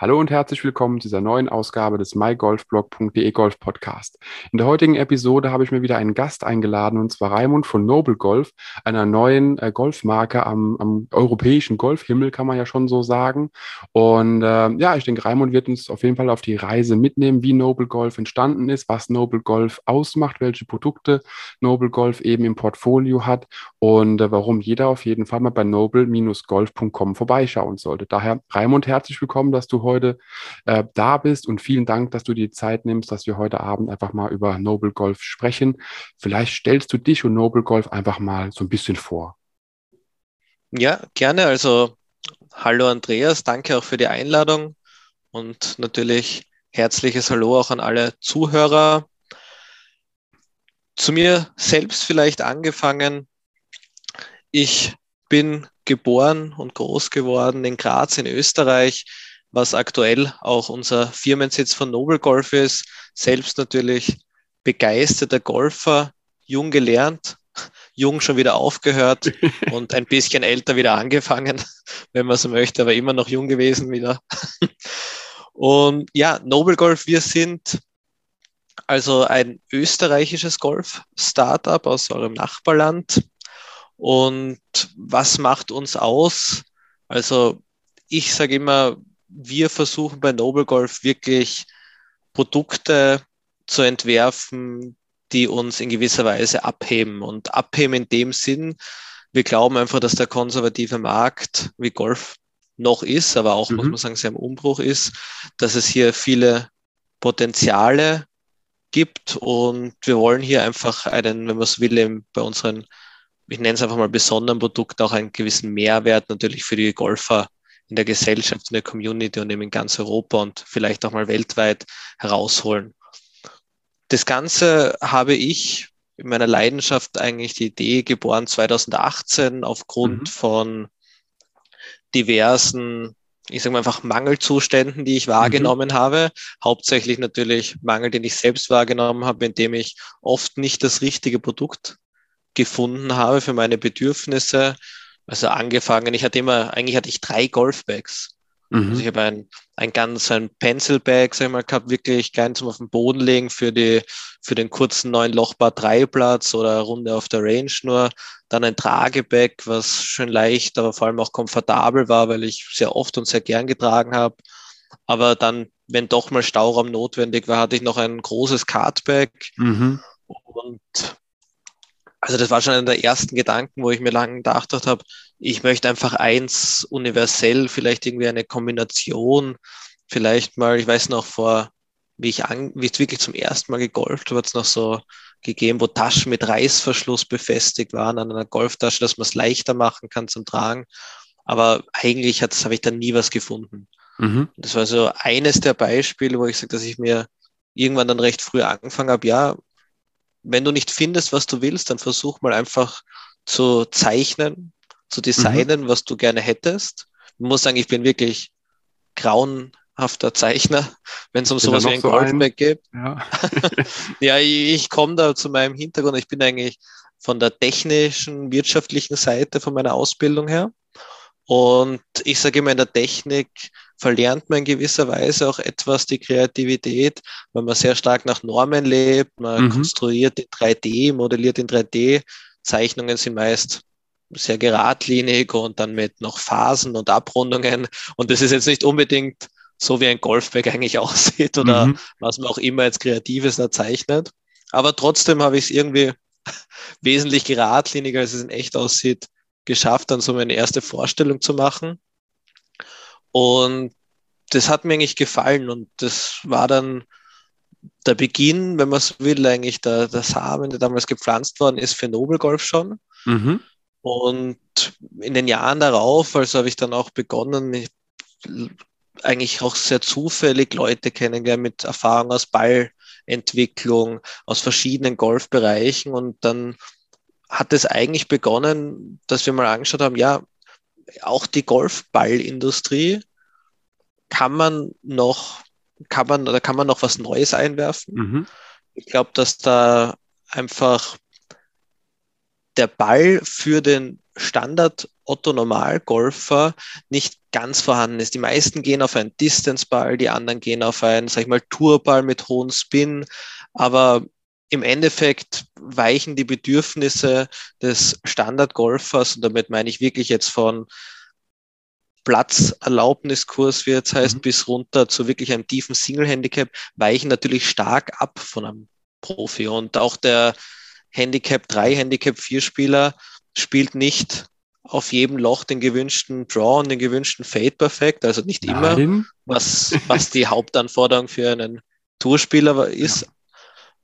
Hallo und herzlich willkommen zu dieser neuen Ausgabe des mygolfblog.de Golf Podcast. In der heutigen Episode habe ich mir wieder einen Gast eingeladen und zwar Raimund von Noble Golf, einer neuen äh, Golfmarke am, am, europäischen Golfhimmel, kann man ja schon so sagen. Und äh, ja, ich denke, Raimund wird uns auf jeden Fall auf die Reise mitnehmen, wie Noble Golf entstanden ist, was Noble Golf ausmacht, welche Produkte Noble Golf eben im Portfolio hat und äh, warum jeder auf jeden Fall mal bei noble-golf.com vorbeischauen sollte. Daher, Raimund, herzlich willkommen, dass du heute heute äh, da bist und vielen Dank, dass du die Zeit nimmst, dass wir heute Abend einfach mal über Noble Golf sprechen. Vielleicht stellst du dich und Noble Golf einfach mal so ein bisschen vor. Ja, gerne. Also hallo Andreas, danke auch für die Einladung und natürlich herzliches Hallo auch an alle Zuhörer. Zu mir selbst vielleicht angefangen. Ich bin geboren und groß geworden in Graz in Österreich was aktuell auch unser Firmensitz von Noble Golf ist. Selbst natürlich begeisterter Golfer, jung gelernt, jung schon wieder aufgehört und ein bisschen älter wieder angefangen, wenn man so möchte, aber immer noch jung gewesen wieder. Und ja, Noble Golf, wir sind also ein österreichisches Golf-Startup aus eurem Nachbarland. Und was macht uns aus? Also ich sage immer, wir versuchen bei Noble Golf wirklich Produkte zu entwerfen, die uns in gewisser Weise abheben. Und abheben in dem Sinn, wir glauben einfach, dass der konservative Markt wie Golf noch ist, aber auch, mhm. muss man sagen, sehr im Umbruch ist, dass es hier viele Potenziale gibt und wir wollen hier einfach einen, wenn man es will, bei unseren, ich nenne es einfach mal besonderen Produkten auch einen gewissen Mehrwert natürlich für die Golfer in der Gesellschaft, in der Community und eben in ganz Europa und vielleicht auch mal weltweit herausholen. Das Ganze habe ich in meiner Leidenschaft eigentlich die Idee geboren 2018 aufgrund mhm. von diversen, ich sage mal einfach Mangelzuständen, die ich wahrgenommen mhm. habe. Hauptsächlich natürlich Mangel, den ich selbst wahrgenommen habe, indem ich oft nicht das richtige Produkt gefunden habe für meine Bedürfnisse, also angefangen, ich hatte immer, eigentlich hatte ich drei Golfbags. Mhm. Also ich habe ein, ein ganz ein Pencilbag, sag ich mal, gehabt, wirklich kein zum auf den Boden legen für die, für den kurzen neuen Lochbar Dreiplatz oder Runde auf der Range nur. Dann ein Tragebag, was schön leicht, aber vor allem auch komfortabel war, weil ich sehr oft und sehr gern getragen habe. Aber dann, wenn doch mal Stauraum notwendig war, hatte ich noch ein großes Cardbag. Mhm. Und also das war schon einer der ersten Gedanken, wo ich mir lange gedacht habe, ich möchte einfach eins universell, vielleicht irgendwie eine Kombination, vielleicht mal, ich weiß noch vor, wie ich, an, wie ich wirklich zum ersten Mal gegolft habe, hat es noch so gegeben, wo Taschen mit Reißverschluss befestigt waren an einer Golftasche, dass man es leichter machen kann zum Tragen. Aber eigentlich habe ich da nie was gefunden. Mhm. Das war so eines der Beispiele, wo ich sage, dass ich mir irgendwann dann recht früh angefangen habe, ja, wenn du nicht findest, was du willst, dann versuch mal einfach zu zeichnen, zu designen, mhm. was du gerne hättest. Ich muss sagen, ich bin wirklich grauenhafter Zeichner, wenn es um sowas wie ein so Golfback geht. Ja, ja ich, ich komme da zu meinem Hintergrund. Ich bin eigentlich von der technischen, wirtschaftlichen Seite von meiner Ausbildung her. Und ich sage immer, in der Technik verlernt man in gewisser Weise auch etwas die Kreativität, weil man sehr stark nach Normen lebt, man mhm. konstruiert in 3D, modelliert in 3D. Zeichnungen sind meist sehr geradlinig und dann mit noch Phasen und Abrundungen. Und das ist jetzt nicht unbedingt so, wie ein Golfbag eigentlich aussieht oder mhm. was man auch immer als Kreatives da zeichnet. Aber trotzdem habe ich es irgendwie wesentlich geradliniger, als es in echt aussieht, geschafft, dann so meine erste Vorstellung zu machen. Und das hat mir eigentlich gefallen und das war dann der Beginn, wenn man es will, eigentlich der, der Samen, der damals gepflanzt worden ist für Nobelgolf schon. Mhm. Und in den Jahren darauf, also habe ich dann auch begonnen, eigentlich auch sehr zufällig Leute kennengelernt mit Erfahrung aus Ballentwicklung, aus verschiedenen Golfbereichen. Und dann hat es eigentlich begonnen, dass wir mal angeschaut haben, ja, auch die Golfballindustrie kann man noch, kann man, oder kann man noch was Neues einwerfen. Mhm. Ich glaube, dass da einfach der Ball für den Standard Otto Normalgolfer nicht ganz vorhanden ist. Die meisten gehen auf einen Distance-Ball, die anderen gehen auf einen, sag ich mal, Tourball mit hohem Spin, aber im Endeffekt weichen die Bedürfnisse des Standardgolfers, und damit meine ich wirklich jetzt von Platzerlaubniskurs, wie jetzt heißt, mhm. bis runter zu wirklich einem tiefen Single-Handicap, weichen natürlich stark ab von einem Profi. Und auch der Handicap 3, Handicap 4 Spieler spielt nicht auf jedem Loch den gewünschten Draw und den gewünschten Fade perfekt, also nicht Nein. immer, was, was die Hauptanforderung für einen Tourspieler ist. Ja.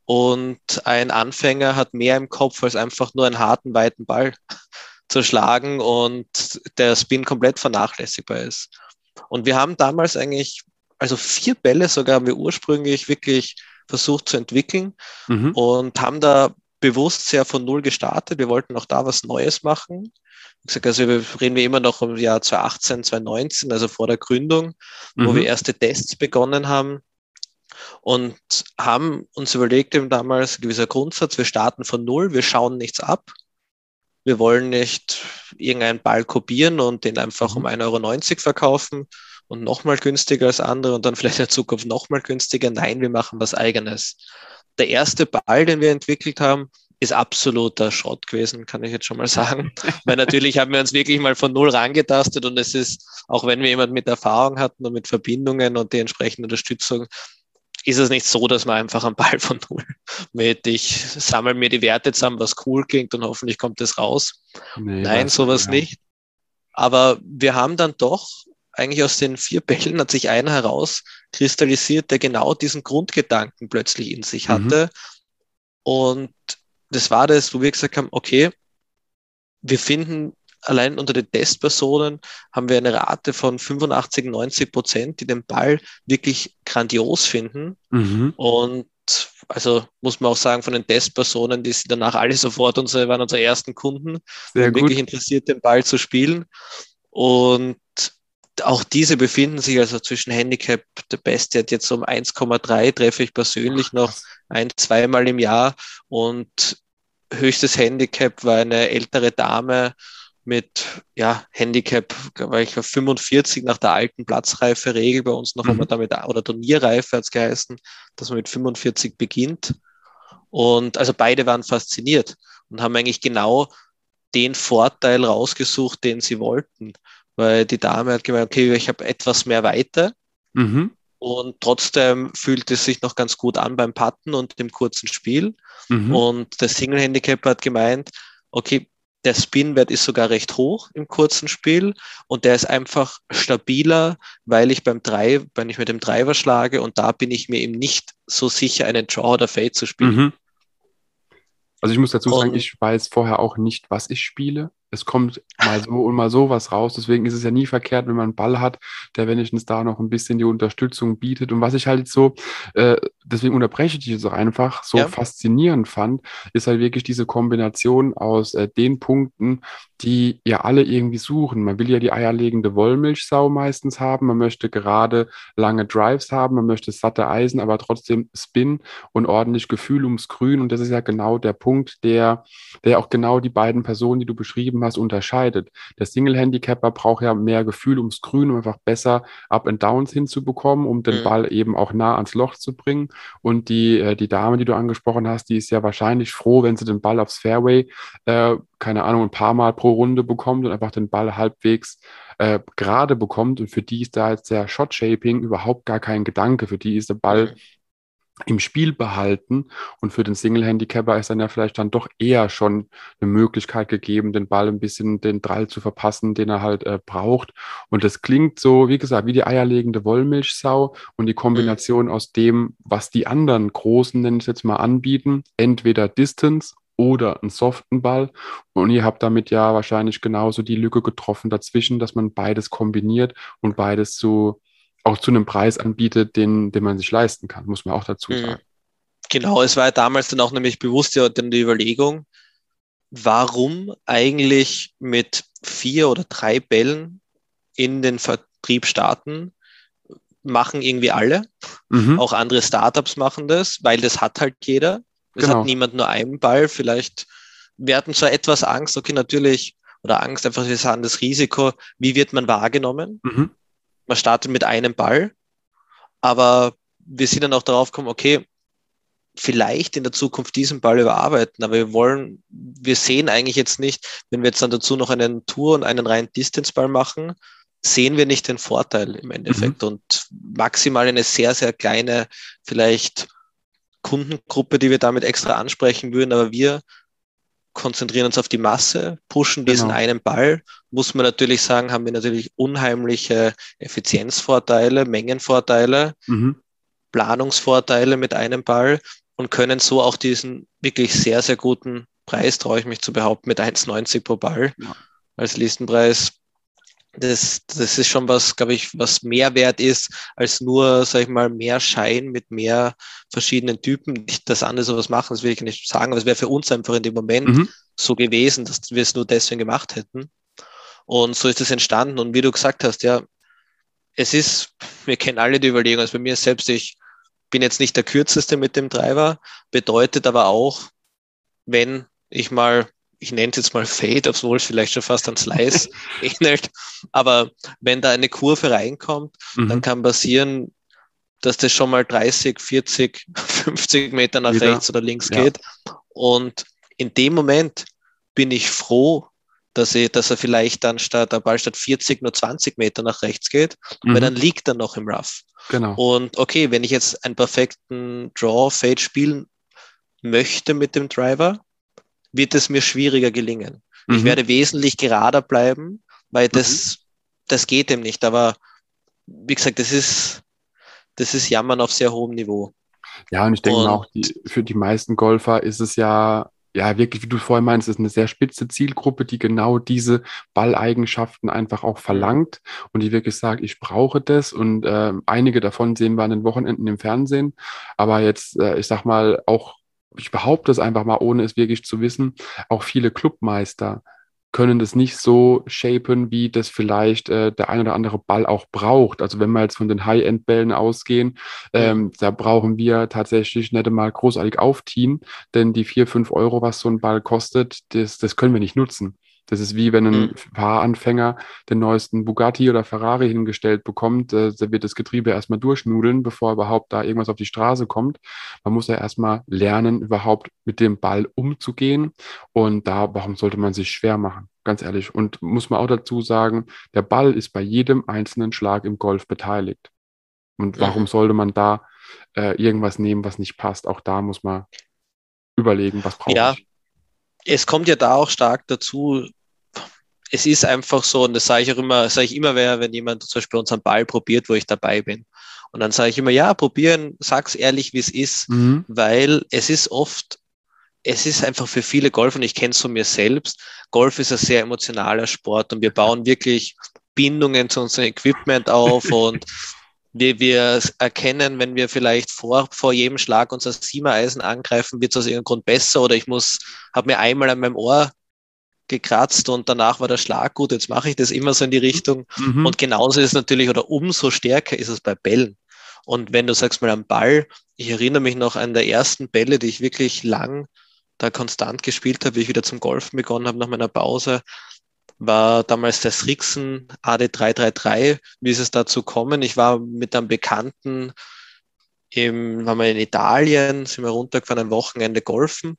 Und ein Anfänger hat mehr im Kopf als einfach nur einen harten, weiten Ball zu schlagen und der Spin komplett vernachlässigbar ist. Und wir haben damals eigentlich, also vier Bälle sogar haben wir ursprünglich wirklich versucht zu entwickeln mhm. und haben da bewusst sehr von Null gestartet. Wir wollten auch da was Neues machen. Wie gesagt, also wir reden wir immer noch im Jahr 2018, 2019, also vor der Gründung, mhm. wo wir erste Tests begonnen haben und haben uns überlegt eben damals, ein gewisser Grundsatz, wir starten von Null, wir schauen nichts ab. Wir wollen nicht irgendeinen Ball kopieren und den einfach um 1,90 Euro verkaufen und nochmal günstiger als andere und dann vielleicht in Zukunft nochmal günstiger. Nein, wir machen was eigenes der erste Ball, den wir entwickelt haben, ist absoluter Schrott gewesen, kann ich jetzt schon mal sagen. Weil natürlich haben wir uns wirklich mal von null rangetastet und es ist, auch wenn wir jemanden mit Erfahrung hatten und mit Verbindungen und die entsprechende Unterstützung, ist es nicht so, dass man einfach einen Ball von null mit, ich sammle mir die Werte zusammen, was cool klingt und hoffentlich kommt es raus. Nee, Nein, sowas ja. nicht. Aber wir haben dann doch eigentlich aus den vier Bällen hat sich einer herauskristallisiert, der genau diesen Grundgedanken plötzlich in sich mhm. hatte. Mhm. Und das war das, wo wir gesagt haben, okay, wir finden allein unter den Testpersonen haben wir eine Rate von 85, 90 Prozent, die den Ball wirklich grandios finden. Mhm. Und also muss man auch sagen, von den Testpersonen, die sind danach alle sofort unsere, waren unsere ersten Kunden, Sehr wirklich interessiert, den Ball zu spielen. Und auch diese befinden sich also zwischen Handicap, der Beste hat jetzt um 1,3, treffe ich persönlich noch ein, zweimal im Jahr und höchstes Handicap war eine ältere Dame mit ja, Handicap, war ich auf 45 nach der alten Platzreife-Regel bei uns noch mhm. einmal damit, oder Turnierreife hat es geheißen, dass man mit 45 beginnt. Und also beide waren fasziniert und haben eigentlich genau den Vorteil rausgesucht, den sie wollten weil die Dame hat gemeint, okay, ich habe etwas mehr Weite mhm. und trotzdem fühlt es sich noch ganz gut an beim Putten und dem kurzen Spiel. Mhm. Und der Single Handicap hat gemeint, okay, der Spinwert ist sogar recht hoch im kurzen Spiel und der ist einfach stabiler, weil ich beim Drive, wenn ich mit dem Driver schlage und da bin ich mir eben nicht so sicher, einen Draw oder Fade zu spielen. Mhm. Also ich muss dazu sagen, und, ich weiß vorher auch nicht, was ich spiele es kommt mal so und mal so was raus. Deswegen ist es ja nie verkehrt, wenn man einen Ball hat, der wenigstens da noch ein bisschen die Unterstützung bietet. Und was ich halt so, äh, deswegen unterbreche ich dich jetzt auch einfach, so ja. faszinierend fand, ist halt wirklich diese Kombination aus äh, den Punkten, die ja alle irgendwie suchen. Man will ja die eierlegende Wollmilchsau meistens haben. Man möchte gerade lange Drives haben. Man möchte satte Eisen, aber trotzdem Spin und ordentlich Gefühl ums Grün. Und das ist ja genau der Punkt, der, der auch genau die beiden Personen, die du beschrieben hast, unterscheidet. Der Single-Handicapper braucht ja mehr Gefühl ums Grün, um einfach besser Up and Downs hinzubekommen, um den mhm. Ball eben auch nah ans Loch zu bringen. Und die, äh, die Dame, die du angesprochen hast, die ist ja wahrscheinlich froh, wenn sie den Ball aufs Fairway äh, keine Ahnung, ein paar Mal pro Runde bekommt und einfach den Ball halbwegs äh, gerade bekommt. Und für die ist da jetzt der Shot-Shaping überhaupt gar kein Gedanke. Für die ist der Ball mhm. Im Spiel behalten. Und für den Single-Handicapper ist dann ja vielleicht dann doch eher schon eine Möglichkeit gegeben, den Ball ein bisschen den Drall zu verpassen, den er halt äh, braucht. Und das klingt so, wie gesagt, wie die eierlegende Wollmilchsau und die Kombination mhm. aus dem, was die anderen Großen, nenne ich jetzt mal, anbieten, entweder Distance oder einen soften Ball. Und ihr habt damit ja wahrscheinlich genauso die Lücke getroffen dazwischen, dass man beides kombiniert und beides zu, auch zu einem Preis anbietet, den, den man sich leisten kann, muss man auch dazu mhm. sagen. Genau, es war ja damals dann auch nämlich bewusst ja dann die Überlegung, warum eigentlich mit vier oder drei Bällen in den Vertrieb starten, machen irgendwie alle. Mhm. Auch andere Startups machen das, weil das hat halt jeder. Es genau. hat niemand nur einen Ball, vielleicht wir hatten zwar etwas Angst, okay, natürlich, oder Angst, einfach wir sagen das Risiko, wie wird man wahrgenommen? Mhm. Man startet mit einem Ball, aber wir sind dann auch darauf gekommen, okay, vielleicht in der Zukunft diesen Ball überarbeiten, aber wir wollen, wir sehen eigentlich jetzt nicht, wenn wir jetzt dann dazu noch einen Tour und einen reinen Distance-Ball machen, sehen wir nicht den Vorteil im Endeffekt mhm. und maximal eine sehr, sehr kleine, vielleicht Kundengruppe, die wir damit extra ansprechen würden, aber wir konzentrieren uns auf die Masse, pushen diesen genau. einen Ball. Muss man natürlich sagen, haben wir natürlich unheimliche Effizienzvorteile, Mengenvorteile, mhm. Planungsvorteile mit einem Ball und können so auch diesen wirklich sehr, sehr guten Preis, traue ich mich zu behaupten, mit 1,90 pro Ball ja. als Listenpreis das, das ist schon was, glaube ich, was mehr wert ist, als nur, sag ich mal, mehr Schein mit mehr verschiedenen Typen. Nicht, dass andere sowas machen, das will ich nicht sagen, aber es wäre für uns einfach in dem Moment mhm. so gewesen, dass wir es nur deswegen gemacht hätten. Und so ist es entstanden. Und wie du gesagt hast, ja, es ist, wir kennen alle die Überlegung, also bei mir selbst, ich bin jetzt nicht der kürzeste mit dem Driver, bedeutet aber auch, wenn ich mal ich nenne es jetzt mal Fade, obwohl es vielleicht schon fast an Slice ähnelt. Aber wenn da eine Kurve reinkommt, mhm. dann kann passieren, dass das schon mal 30, 40, 50 Meter nach Wieder. rechts oder links ja. geht. Und in dem Moment bin ich froh, dass, ich, dass er vielleicht dann statt, der Ball statt 40 nur 20 Meter nach rechts geht, mhm. weil dann liegt er noch im Rough. Genau. Und okay, wenn ich jetzt einen perfekten Draw-Fade spielen möchte mit dem Driver, wird es mir schwieriger gelingen. Mhm. Ich werde wesentlich gerader bleiben, weil das, mhm. das geht dem nicht. Aber wie gesagt, das ist, das ist Jammern auf sehr hohem Niveau. Ja, und ich denke und, auch, die, für die meisten Golfer ist es ja, ja, wirklich, wie du vorhin meinst, ist eine sehr spitze Zielgruppe, die genau diese Balleigenschaften einfach auch verlangt und die wirklich sagt, ich brauche das. Und äh, einige davon sehen wir an den Wochenenden im Fernsehen. Aber jetzt, äh, ich sag mal, auch ich behaupte es einfach mal, ohne es wirklich zu wissen, auch viele Clubmeister können das nicht so shapen, wie das vielleicht äh, der ein oder andere Ball auch braucht. Also wenn wir jetzt von den High-End-Bällen ausgehen, ähm, da brauchen wir tatsächlich nicht einmal großartig aufziehen, denn die vier, fünf Euro, was so ein Ball kostet, das, das können wir nicht nutzen. Das ist wie wenn ein mhm. Fahranfänger den neuesten Bugatti oder Ferrari hingestellt bekommt. Äh, da wird das Getriebe erstmal durchnudeln, bevor überhaupt da irgendwas auf die Straße kommt. Man muss ja erstmal lernen, überhaupt mit dem Ball umzugehen. Und da, warum sollte man sich schwer machen? Ganz ehrlich. Und muss man auch dazu sagen, der Ball ist bei jedem einzelnen Schlag im Golf beteiligt. Und warum sollte man da äh, irgendwas nehmen, was nicht passt? Auch da muss man überlegen, was braucht ja. ich es kommt ja da auch stark dazu, es ist einfach so, und das sage ich auch immer, sage ich immer, wenn jemand zum Beispiel unseren Ball probiert, wo ich dabei bin. Und dann sage ich immer, ja, probieren, sag's ehrlich, wie es ist, mhm. weil es ist oft, es ist einfach für viele Golf, und ich kenne es von mir selbst, Golf ist ein sehr emotionaler Sport und wir bauen wirklich Bindungen zu unserem Equipment auf und wir, wir erkennen, wenn wir vielleicht vor, vor jedem Schlag unser Siemer-Eisen angreifen, wird es aus irgendeinem Grund besser oder ich muss, habe mir einmal an meinem Ohr gekratzt und danach war der Schlag gut, jetzt mache ich das immer so in die Richtung. Mhm. Und genauso ist es natürlich, oder umso stärker ist es bei Bällen. Und wenn du sagst mal am Ball, ich erinnere mich noch an der ersten Bälle, die ich wirklich lang da konstant gespielt habe, wie ich wieder zum Golfen begonnen habe nach meiner Pause, war damals der Srixen AD333. Wie ist es dazu kommen? Ich war mit einem Bekannten im, waren wir in Italien, sind wir runtergefahren, ein Wochenende golfen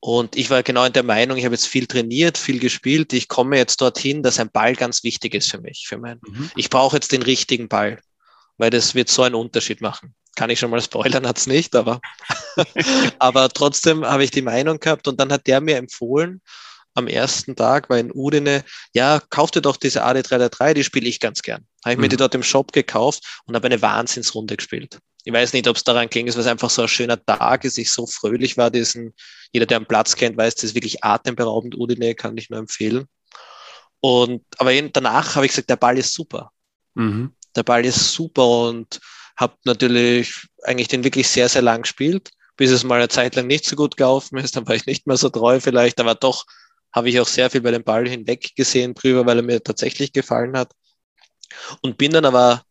und ich war genau in der Meinung, ich habe jetzt viel trainiert, viel gespielt. Ich komme jetzt dorthin, dass ein Ball ganz wichtig ist für mich. Für mein, mhm. Ich brauche jetzt den richtigen Ball, weil das wird so einen Unterschied machen. Kann ich schon mal spoilern, hat's nicht, aber, aber trotzdem habe ich die Meinung gehabt und dann hat der mir empfohlen, am ersten Tag war in Udine, ja, kauf dir doch diese AD333, die spiele ich ganz gern. Habe ich mhm. mir die dort im Shop gekauft und habe eine Wahnsinnsrunde gespielt. Ich weiß nicht, ob es daran ging, es einfach so ein schöner Tag ist, ich so fröhlich war, diesen, jeder, der einen Platz kennt, weiß, das ist wirklich atemberaubend, Udine, kann ich nur empfehlen. Und, aber danach habe ich gesagt, der Ball ist super. Mhm. Der Ball ist super und habe natürlich eigentlich den wirklich sehr, sehr lang gespielt, bis es mal eine Zeit lang nicht so gut gelaufen ist. Dann war ich nicht mehr so treu vielleicht, aber doch habe ich auch sehr viel bei dem Ball hinweg gesehen drüber, weil er mir tatsächlich gefallen hat. Und bin dann aber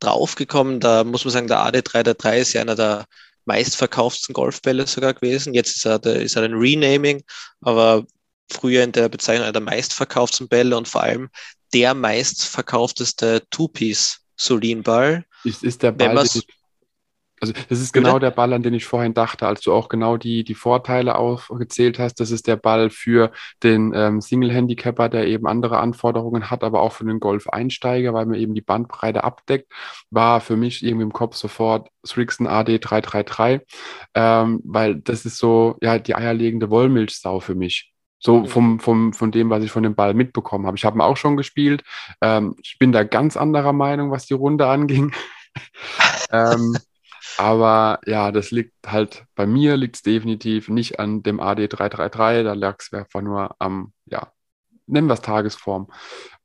draufgekommen, da muss man sagen, der AD3 der 3 ist ja einer der meistverkauften Golfbälle sogar gewesen. Jetzt ist er, ist er ein Renaming, aber früher in der Bezeichnung einer der meistverkauften Bälle und vor allem der meistverkaufteste Two-Piece Solin-Ball. Ist, ist der Ball, den ich also das ist genau der Ball, an den ich vorhin dachte, als du auch genau die, die Vorteile aufgezählt hast. Das ist der Ball für den ähm, Single-Handicapper, der eben andere Anforderungen hat, aber auch für den Golf-Einsteiger, weil man eben die Bandbreite abdeckt, war für mich irgendwie im Kopf sofort Srixon AD 333, ähm, weil das ist so, ja, die eierlegende Wollmilchsau für mich. So mhm. vom, vom, von dem, was ich von dem Ball mitbekommen habe. Ich habe ihn auch schon gespielt. Ähm, ich bin da ganz anderer Meinung, was die Runde anging. ähm, aber ja, das liegt halt, bei mir liegt es definitiv nicht an dem AD333, da lag es einfach nur am, ja, nennen wir es Tagesform.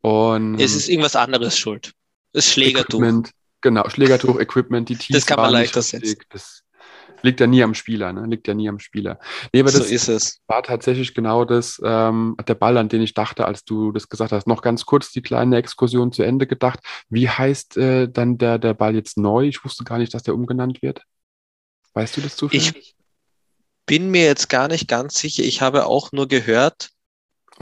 Und, es ist irgendwas anderes schuld. Das Schlägertuch. Equipment, genau, Schlägertuch, Equipment, die Tiefe. Das kann man leichter setzen. Das, liegt ja nie am Spieler, ne? Liegt ja nie am Spieler. Nee, aber so das ist es. war tatsächlich genau das, ähm, der Ball, an den ich dachte, als du das gesagt hast. Noch ganz kurz die kleine Exkursion zu Ende gedacht. Wie heißt äh, dann der, der Ball jetzt neu? Ich wusste gar nicht, dass der umgenannt wird. Weißt du das zufällig? Ich bin mir jetzt gar nicht ganz sicher. Ich habe auch nur gehört,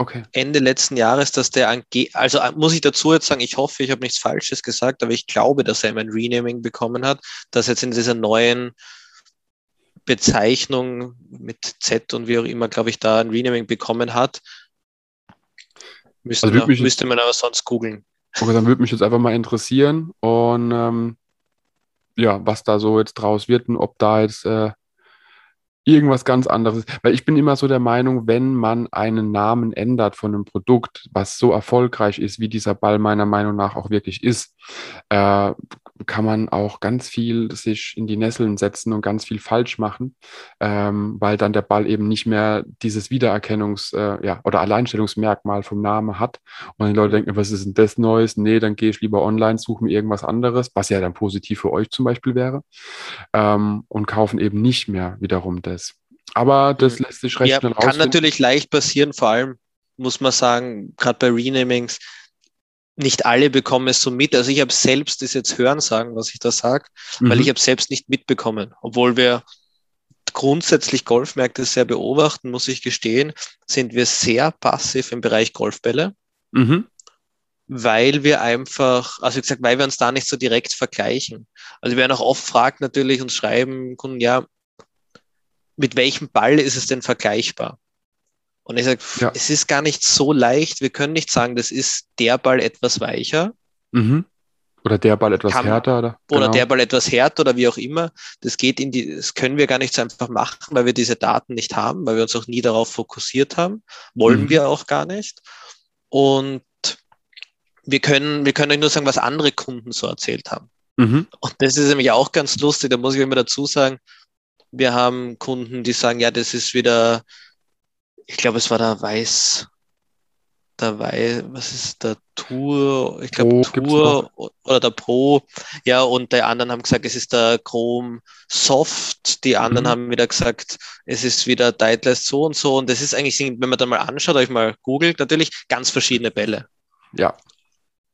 Okay. Ende letzten Jahres, dass der ange also äh, muss ich dazu jetzt sagen, ich hoffe, ich habe nichts Falsches gesagt, aber ich glaube, dass er ein Renaming bekommen hat, dass jetzt in dieser neuen Bezeichnung mit Z und wie auch immer, glaube ich, da ein Renaming bekommen hat. Müsste, also man, müsste man aber sonst googeln. Okay, dann würde mich jetzt einfach mal interessieren und ähm, ja, was da so jetzt draus wird und ob da jetzt äh, irgendwas ganz anderes. Weil ich bin immer so der Meinung, wenn man einen Namen ändert von einem Produkt, was so erfolgreich ist, wie dieser Ball meiner Meinung nach auch wirklich ist, äh, kann man auch ganz viel sich in die Nesseln setzen und ganz viel falsch machen, ähm, weil dann der Ball eben nicht mehr dieses Wiedererkennungs- äh, ja, oder Alleinstellungsmerkmal vom Namen hat. Und die Leute denken, was ist denn das Neues? Nee, dann gehe ich lieber online, suche mir irgendwas anderes, was ja dann positiv für euch zum Beispiel wäre, ähm, und kaufen eben nicht mehr wiederum das. Aber das mhm. lässt sich recht ja, schnell rausfinden. Kann natürlich leicht passieren, vor allem muss man sagen, gerade bei Renamings, nicht alle bekommen es so mit. Also ich habe selbst das jetzt hören sagen, was ich da sage, mhm. weil ich habe selbst nicht mitbekommen, obwohl wir grundsätzlich Golfmärkte sehr beobachten, muss ich gestehen, sind wir sehr passiv im Bereich Golfbälle, mhm. weil wir einfach, also wie gesagt, weil wir uns da nicht so direkt vergleichen. Also wir werden auch oft fragt natürlich und schreiben, Kunden, ja, mit welchem Ball ist es denn vergleichbar? Und ich sage, ja. es ist gar nicht so leicht. Wir können nicht sagen, das ist der Ball etwas weicher. Mhm. Oder der Ball etwas Kann, härter. Oder, oder genau. der Ball etwas härter oder wie auch immer. Das geht in die, das können wir gar nicht so einfach machen, weil wir diese Daten nicht haben, weil wir uns auch nie darauf fokussiert haben. Wollen mhm. wir auch gar nicht. Und wir können, wir können euch nur sagen, was andere Kunden so erzählt haben. Mhm. Und das ist nämlich auch ganz lustig, da muss ich immer dazu sagen, wir haben Kunden, die sagen, ja, das ist wieder ich glaube, es war der Weiß, der Weiß, was ist der Tour? Ich glaube, Tour oder der Pro. Ja, und die anderen haben gesagt, es ist der Chrome Soft. Die anderen mhm. haben wieder gesagt, es ist wieder Titleist so und so. Und das ist eigentlich, wenn man da mal anschaut, euch mal googelt, natürlich ganz verschiedene Bälle. Ja.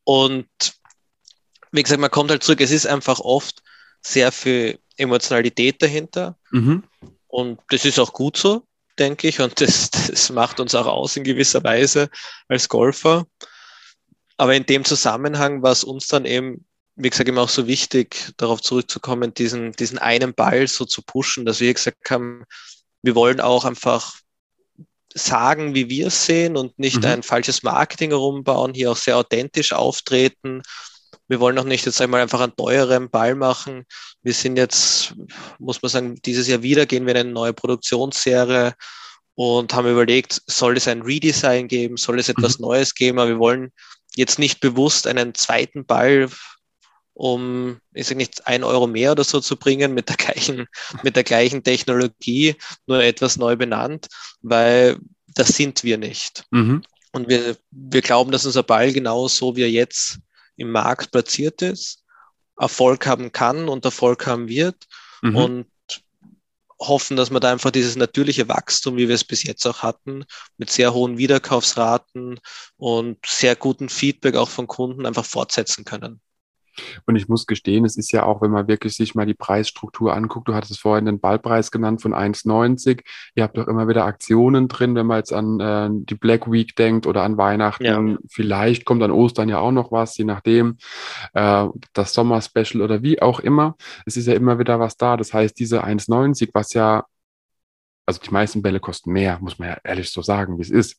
Und wie gesagt, man kommt halt zurück, es ist einfach oft sehr viel Emotionalität dahinter. Mhm. Und das ist auch gut so denke ich, und das, das macht uns auch aus in gewisser Weise als Golfer. Aber in dem Zusammenhang war es uns dann eben, wie gesagt, immer auch so wichtig, darauf zurückzukommen, diesen, diesen einen Ball so zu pushen, dass wir gesagt haben, wir wollen auch einfach sagen, wie wir es sehen und nicht mhm. ein falsches Marketing herumbauen, hier auch sehr authentisch auftreten wir wollen auch nicht jetzt einmal einfach einen teuren Ball machen. Wir sind jetzt, muss man sagen, dieses Jahr wieder gehen wir in eine neue Produktionsserie und haben überlegt, soll es ein Redesign geben, soll es etwas mhm. Neues geben, aber wir wollen jetzt nicht bewusst einen zweiten Ball um, ich sage nicht, ein Euro mehr oder so zu bringen mit der gleichen, mit der gleichen Technologie, nur etwas neu benannt, weil das sind wir nicht. Mhm. Und wir, wir glauben, dass unser Ball genauso wie er jetzt im Markt platziert ist, Erfolg haben kann und Erfolg haben wird mhm. und hoffen, dass wir da einfach dieses natürliche Wachstum, wie wir es bis jetzt auch hatten, mit sehr hohen Wiederkaufsraten und sehr gutem Feedback auch von Kunden einfach fortsetzen können. Und ich muss gestehen, es ist ja auch, wenn man wirklich sich mal die Preisstruktur anguckt, du hattest vorhin den Ballpreis genannt von 1,90. Ihr habt doch immer wieder Aktionen drin, wenn man jetzt an äh, die Black Week denkt oder an Weihnachten. Ja. Vielleicht kommt an Ostern ja auch noch was, je nachdem. Äh, das Sommer-Special oder wie auch immer. Es ist ja immer wieder was da. Das heißt, diese 1,90, was ja also die meisten Bälle kosten mehr, muss man ja ehrlich so sagen, wie es ist,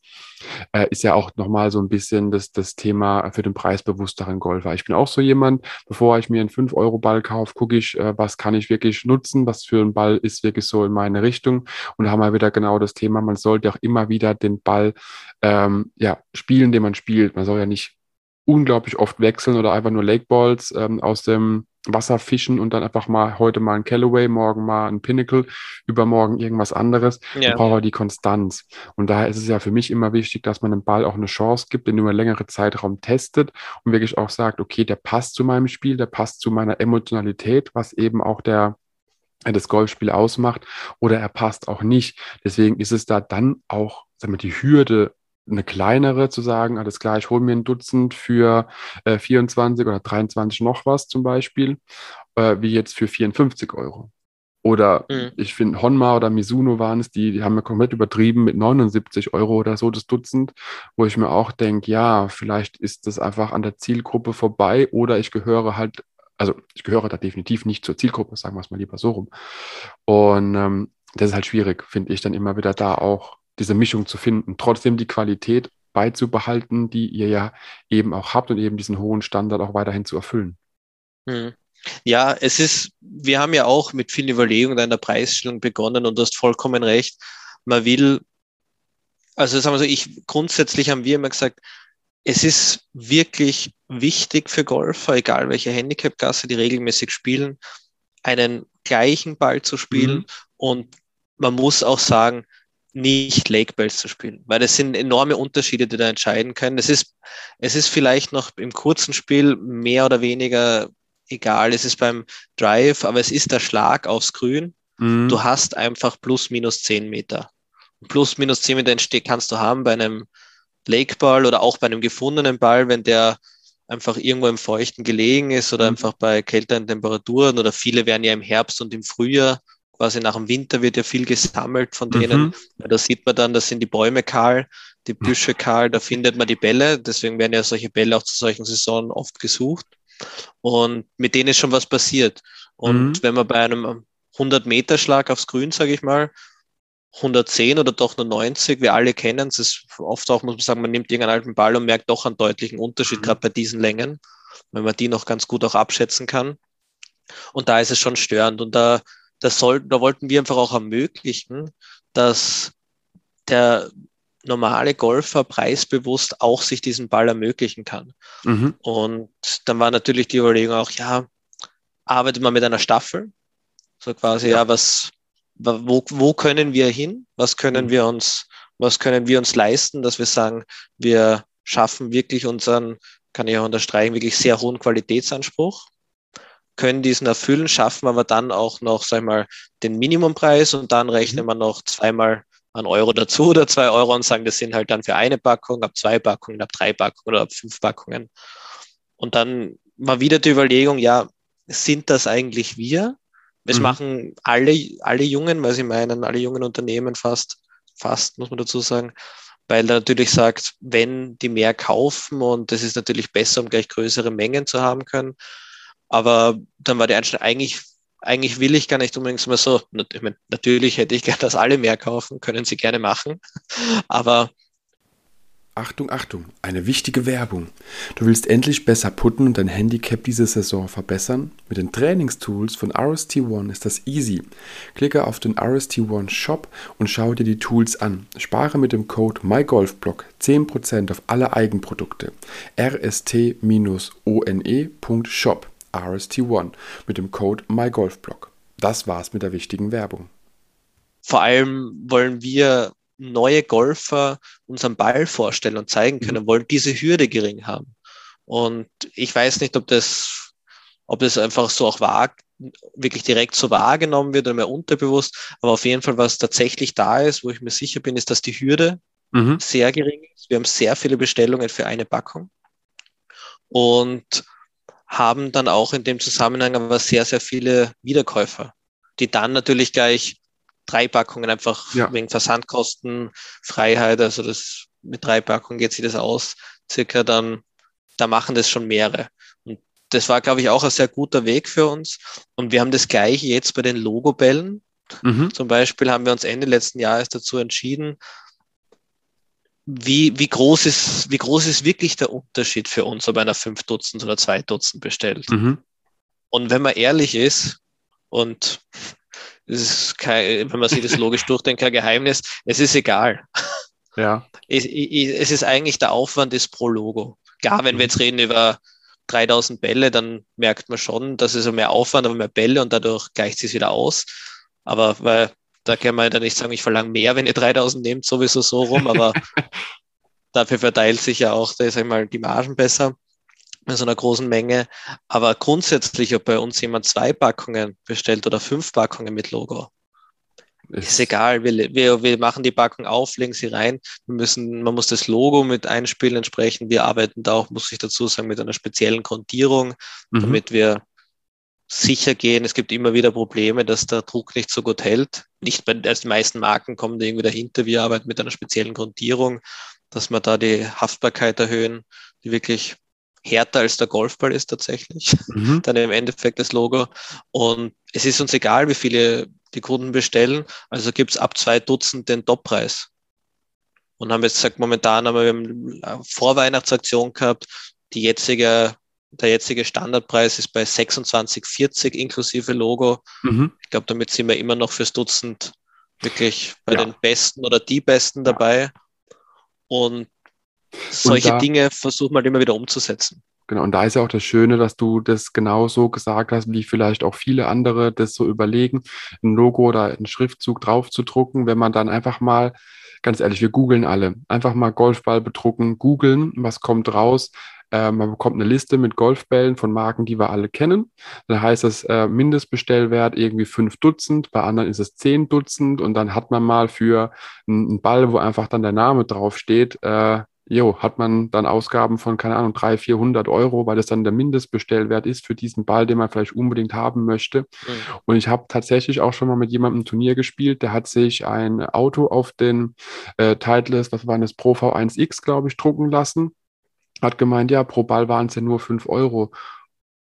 äh, ist ja auch nochmal so ein bisschen das, das Thema für den preisbewussteren Golfer. Ich bin auch so jemand, bevor ich mir einen 5-Euro-Ball kaufe, gucke ich, äh, was kann ich wirklich nutzen, was für ein Ball ist wirklich so in meine Richtung. Und da haben wir wieder genau das Thema, man sollte auch immer wieder den Ball ähm, ja, spielen, den man spielt. Man soll ja nicht unglaublich oft wechseln oder einfach nur Lakeballs ähm, aus dem Wasser fischen und dann einfach mal heute mal ein Callaway, morgen mal ein Pinnacle, übermorgen irgendwas anderes. Ja. Dann braucht er die Konstanz. Und daher ist es ja für mich immer wichtig, dass man dem Ball auch eine Chance gibt, den über längere Zeitraum testet und wirklich auch sagt, okay, der passt zu meinem Spiel, der passt zu meiner Emotionalität, was eben auch der das Golfspiel ausmacht oder er passt auch nicht. Deswegen ist es da dann auch, sagen wir, die Hürde eine kleinere zu sagen, alles klar, ich hole mir ein Dutzend für äh, 24 oder 23 noch was zum Beispiel, äh, wie jetzt für 54 Euro. Oder mhm. ich finde, Honma oder Mizuno waren es, die, die haben ja komplett übertrieben mit 79 Euro oder so das Dutzend, wo ich mir auch denke, ja, vielleicht ist das einfach an der Zielgruppe vorbei oder ich gehöre halt, also ich gehöre da definitiv nicht zur Zielgruppe, sagen wir es mal lieber so rum. Und ähm, das ist halt schwierig, finde ich, dann immer wieder da auch diese Mischung zu finden, trotzdem die Qualität beizubehalten, die ihr ja eben auch habt und eben diesen hohen Standard auch weiterhin zu erfüllen. Hm. Ja, es ist, wir haben ja auch mit vielen Überlegungen an der Preisstellung begonnen und du hast vollkommen recht. Man will, also sagen wir so, ich, grundsätzlich haben wir immer gesagt, es ist wirklich wichtig für Golfer, egal welche Handicap-Gasse die regelmäßig spielen, einen gleichen Ball zu spielen mhm. und man muss auch sagen, nicht Lake Bells zu spielen, weil das sind enorme Unterschiede, die da entscheiden können. Es ist, es ist vielleicht noch im kurzen Spiel mehr oder weniger egal, es ist beim Drive, aber es ist der Schlag aufs Grün. Mhm. Du hast einfach plus minus zehn Meter. Plus minus zehn Meter entsteht, kannst du haben bei einem Lakeball oder auch bei einem gefundenen Ball, wenn der einfach irgendwo im Feuchten gelegen ist oder mhm. einfach bei kälteren Temperaturen oder viele werden ja im Herbst und im Frühjahr quasi nach dem Winter wird ja viel gesammelt von denen. Mhm. Da sieht man dann, das sind die Bäume kahl, die Büsche kahl, da findet man die Bälle. Deswegen werden ja solche Bälle auch zu solchen Saisonen oft gesucht. Und mit denen ist schon was passiert. Und mhm. wenn man bei einem 100-Meter-Schlag aufs Grün, sage ich mal, 110 oder doch nur 90, wir alle kennen es, ist oft auch, muss man sagen, man nimmt irgendeinen alten Ball und merkt doch einen deutlichen Unterschied, mhm. gerade bei diesen Längen, wenn man die noch ganz gut auch abschätzen kann. Und da ist es schon störend. Und da das soll, da wollten wir einfach auch ermöglichen, dass der normale Golfer preisbewusst auch sich diesen Ball ermöglichen kann. Mhm. Und dann war natürlich die Überlegung auch, ja, arbeitet man mit einer Staffel? So quasi, ja, ja was, wo, wo können wir hin? Was können mhm. wir uns, was können wir uns leisten, dass wir sagen, wir schaffen wirklich unseren, kann ich auch unterstreichen, wirklich sehr hohen Qualitätsanspruch können diesen erfüllen, schaffen aber dann auch noch, sag ich mal, den Minimumpreis und dann rechnen mhm. wir noch zweimal einen Euro dazu oder zwei Euro und sagen, das sind halt dann für eine Packung, ab zwei Packungen, ab drei Packungen oder ab fünf Packungen. Und dann mal wieder die Überlegung, ja, sind das eigentlich wir? Es mhm. machen alle, alle Jungen, weil sie meinen, alle jungen Unternehmen fast, fast, muss man dazu sagen, weil er natürlich sagt, wenn die mehr kaufen und das ist natürlich besser, um gleich größere Mengen zu haben können, aber dann war die Einstellung, eigentlich, eigentlich will ich gar nicht unbedingt mal so, natürlich hätte ich gern, dass alle mehr kaufen, können sie gerne machen. Aber Achtung, Achtung, eine wichtige Werbung. Du willst endlich besser putten und dein Handicap diese Saison verbessern? Mit den Trainingstools von RST1 ist das easy. Klicke auf den RST1 Shop und schau dir die Tools an. Spare mit dem Code MyGolfBlock 10% auf alle Eigenprodukte. rst-one.shop. RST1 mit dem Code MyGolfBlock. Das war's mit der wichtigen Werbung. Vor allem wollen wir neue Golfer unseren Ball vorstellen und zeigen können, mhm. wollen diese Hürde gering haben. Und ich weiß nicht, ob das, ob das einfach so auch wahr, wirklich direkt so wahrgenommen wird oder mehr unterbewusst, aber auf jeden Fall, was tatsächlich da ist, wo ich mir sicher bin, ist, dass die Hürde mhm. sehr gering ist. Wir haben sehr viele Bestellungen für eine Packung. Und haben dann auch in dem Zusammenhang aber sehr, sehr viele Wiederkäufer, die dann natürlich gleich drei Packungen einfach ja. wegen Versandkosten, Freiheit, also das mit drei Packungen geht sich das aus, circa dann, da machen das schon mehrere. Und das war, glaube ich, auch ein sehr guter Weg für uns. Und wir haben das gleiche jetzt bei den Logobällen. Mhm. Zum Beispiel haben wir uns Ende letzten Jahres dazu entschieden, wie, wie, groß ist, wie groß ist wirklich der Unterschied für uns, ob einer fünf Dutzend oder zwei Dutzend bestellt? Mhm. Und wenn man ehrlich ist, und es ist kein, wenn man sich das logisch durchdenkt, kein Geheimnis, es ist egal. Ja. Es, es ist eigentlich der Aufwand ist pro Logo. Klar, wenn wir jetzt reden über 3000 Bälle, dann merkt man schon, dass es mehr Aufwand, aber mehr Bälle und dadurch gleicht es wieder aus. Aber weil da kann man dann nicht sagen, ich verlange mehr, wenn ihr 3000 nehmt, sowieso so rum, aber dafür verteilt sich ja auch, sag ich mal, die Margen besser in so einer großen Menge. Aber grundsätzlich, ob bei uns jemand zwei Packungen bestellt oder fünf Packungen mit Logo, ist, ist egal. Wir, wir, wir machen die Packung auf, legen sie rein. Wir müssen, man muss das Logo mit einspielen entsprechend. Wir arbeiten da auch, muss ich dazu sagen, mit einer speziellen Kontierung, mhm. damit wir sicher gehen. Es gibt immer wieder Probleme, dass der Druck nicht so gut hält. Nicht bei also die meisten Marken kommen irgendwie dahinter. Wir arbeiten mit einer speziellen Grundierung, dass wir da die Haftbarkeit erhöhen, die wirklich härter als der Golfball ist tatsächlich. Mhm. Dann im Endeffekt das Logo. Und es ist uns egal, wie viele die Kunden bestellen. Also gibt es ab zwei Dutzend den Toppreis. Und haben jetzt gesagt, momentan haben wir eine Vorweihnachtsaktion gehabt. Die jetzige der jetzige Standardpreis ist bei 26,40 inklusive Logo. Mhm. Ich glaube, damit sind wir immer noch fürs Dutzend wirklich bei ja. den Besten oder die Besten dabei. Und solche und da, Dinge versuchen wir halt immer wieder umzusetzen. Genau, und da ist ja auch das Schöne, dass du das genau so gesagt hast, wie vielleicht auch viele andere das so überlegen, ein Logo oder einen Schriftzug drauf zu drucken, wenn man dann einfach mal ganz ehrlich, wir googeln alle. Einfach mal Golfball bedrucken, googeln, was kommt raus. Äh, man bekommt eine Liste mit Golfbällen von Marken, die wir alle kennen. Dann heißt das äh, Mindestbestellwert irgendwie fünf Dutzend, bei anderen ist es zehn Dutzend und dann hat man mal für einen Ball, wo einfach dann der Name draufsteht, äh, jo, hat man dann Ausgaben von, keine Ahnung, 300, 400 Euro, weil das dann der Mindestbestellwert ist für diesen Ball, den man vielleicht unbedingt haben möchte. Mhm. Und ich habe tatsächlich auch schon mal mit jemandem ein Turnier gespielt, der hat sich ein Auto auf den äh, Titleist, was war das, Pro V1X, glaube ich, drucken lassen hat gemeint, ja, pro Ball waren es ja nur fünf Euro.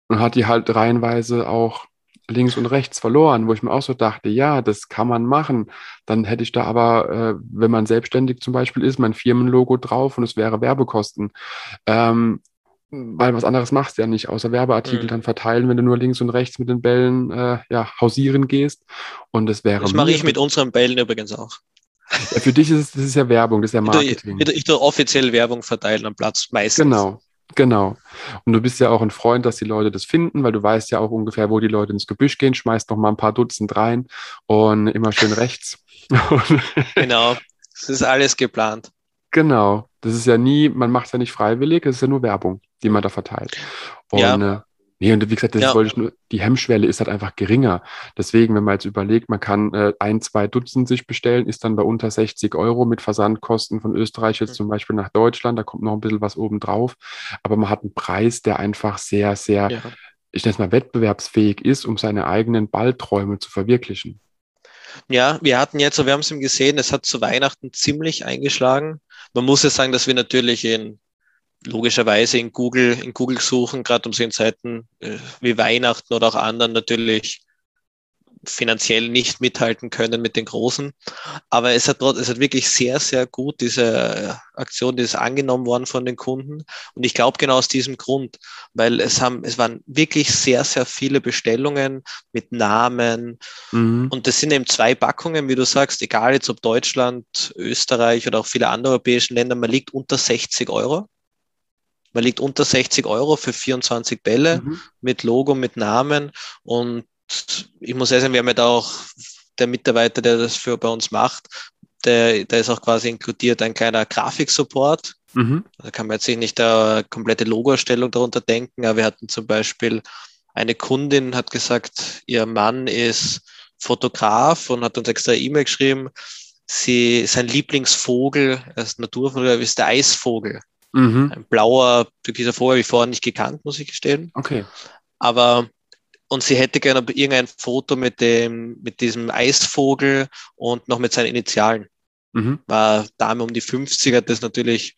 Und hat die halt reihenweise auch links und rechts verloren, wo ich mir auch so dachte, ja, das kann man machen. Dann hätte ich da aber, äh, wenn man selbstständig zum Beispiel ist, mein Firmenlogo drauf und es wäre Werbekosten. Ähm, weil was anderes machst du ja nicht, außer Werbeartikel mhm. dann verteilen, wenn du nur links und rechts mit den Bällen äh, ja, hausieren gehst. Und das wäre. Das mache ich mit unseren Bällen übrigens auch. Ja, für dich ist es, das ist ja Werbung, das ist ja Marketing. Ich, ich, ich tue offiziell Werbung verteilen am Platz, meistens. Genau, genau. Und du bist ja auch ein Freund, dass die Leute das finden, weil du weißt ja auch ungefähr, wo die Leute ins Gebüsch gehen, schmeißt noch mal ein paar Dutzend rein und immer schön rechts. genau, das ist alles geplant. Genau, das ist ja nie, man macht es ja nicht freiwillig, es ist ja nur Werbung, die man da verteilt. Und ja. Nee, und wie gesagt, das ja. wollte ich nur, die Hemmschwelle ist halt einfach geringer. Deswegen, wenn man jetzt überlegt, man kann äh, ein, zwei Dutzend sich bestellen, ist dann bei unter 60 Euro mit Versandkosten von Österreich jetzt mhm. zum Beispiel nach Deutschland, da kommt noch ein bisschen was oben drauf. Aber man hat einen Preis, der einfach sehr, sehr, ja. ich nenne es mal, wettbewerbsfähig ist, um seine eigenen Ballträume zu verwirklichen. Ja, wir hatten jetzt, wir haben es eben gesehen, es hat zu Weihnachten ziemlich eingeschlagen. Man muss ja sagen, dass wir natürlich in logischerweise in Google, in Google suchen, gerade um so in Zeiten äh, wie Weihnachten oder auch anderen natürlich finanziell nicht mithalten können mit den Großen. Aber es hat, es hat wirklich sehr, sehr gut diese äh, Aktion, die ist angenommen worden von den Kunden. Und ich glaube genau aus diesem Grund, weil es haben, es waren wirklich sehr, sehr viele Bestellungen mit Namen. Mhm. Und das sind eben zwei Packungen, wie du sagst, egal jetzt ob Deutschland, Österreich oder auch viele andere europäische Länder, man liegt unter 60 Euro. Man liegt unter 60 Euro für 24 Bälle mhm. mit Logo, mit Namen. Und ich muss sagen, wir haben ja da auch der Mitarbeiter, der das für bei uns macht, der, der ist auch quasi inkludiert ein kleiner Grafiksupport. Mhm. Da kann man jetzt nicht eine komplette Logoerstellung darunter denken, aber wir hatten zum Beispiel eine Kundin hat gesagt, ihr Mann ist Fotograf und hat uns extra E-Mail geschrieben, sie, sein Lieblingsvogel, als Naturvogel, ist der Eisvogel. Mhm. Ein blauer türkiser Vogel habe ich vorher nicht gekannt, muss ich gestehen. Okay. Aber und sie hätte gerne irgendein Foto mit dem, mit diesem Eisvogel und noch mit seinen Initialen. Mhm. War Dame um die 50 hat das natürlich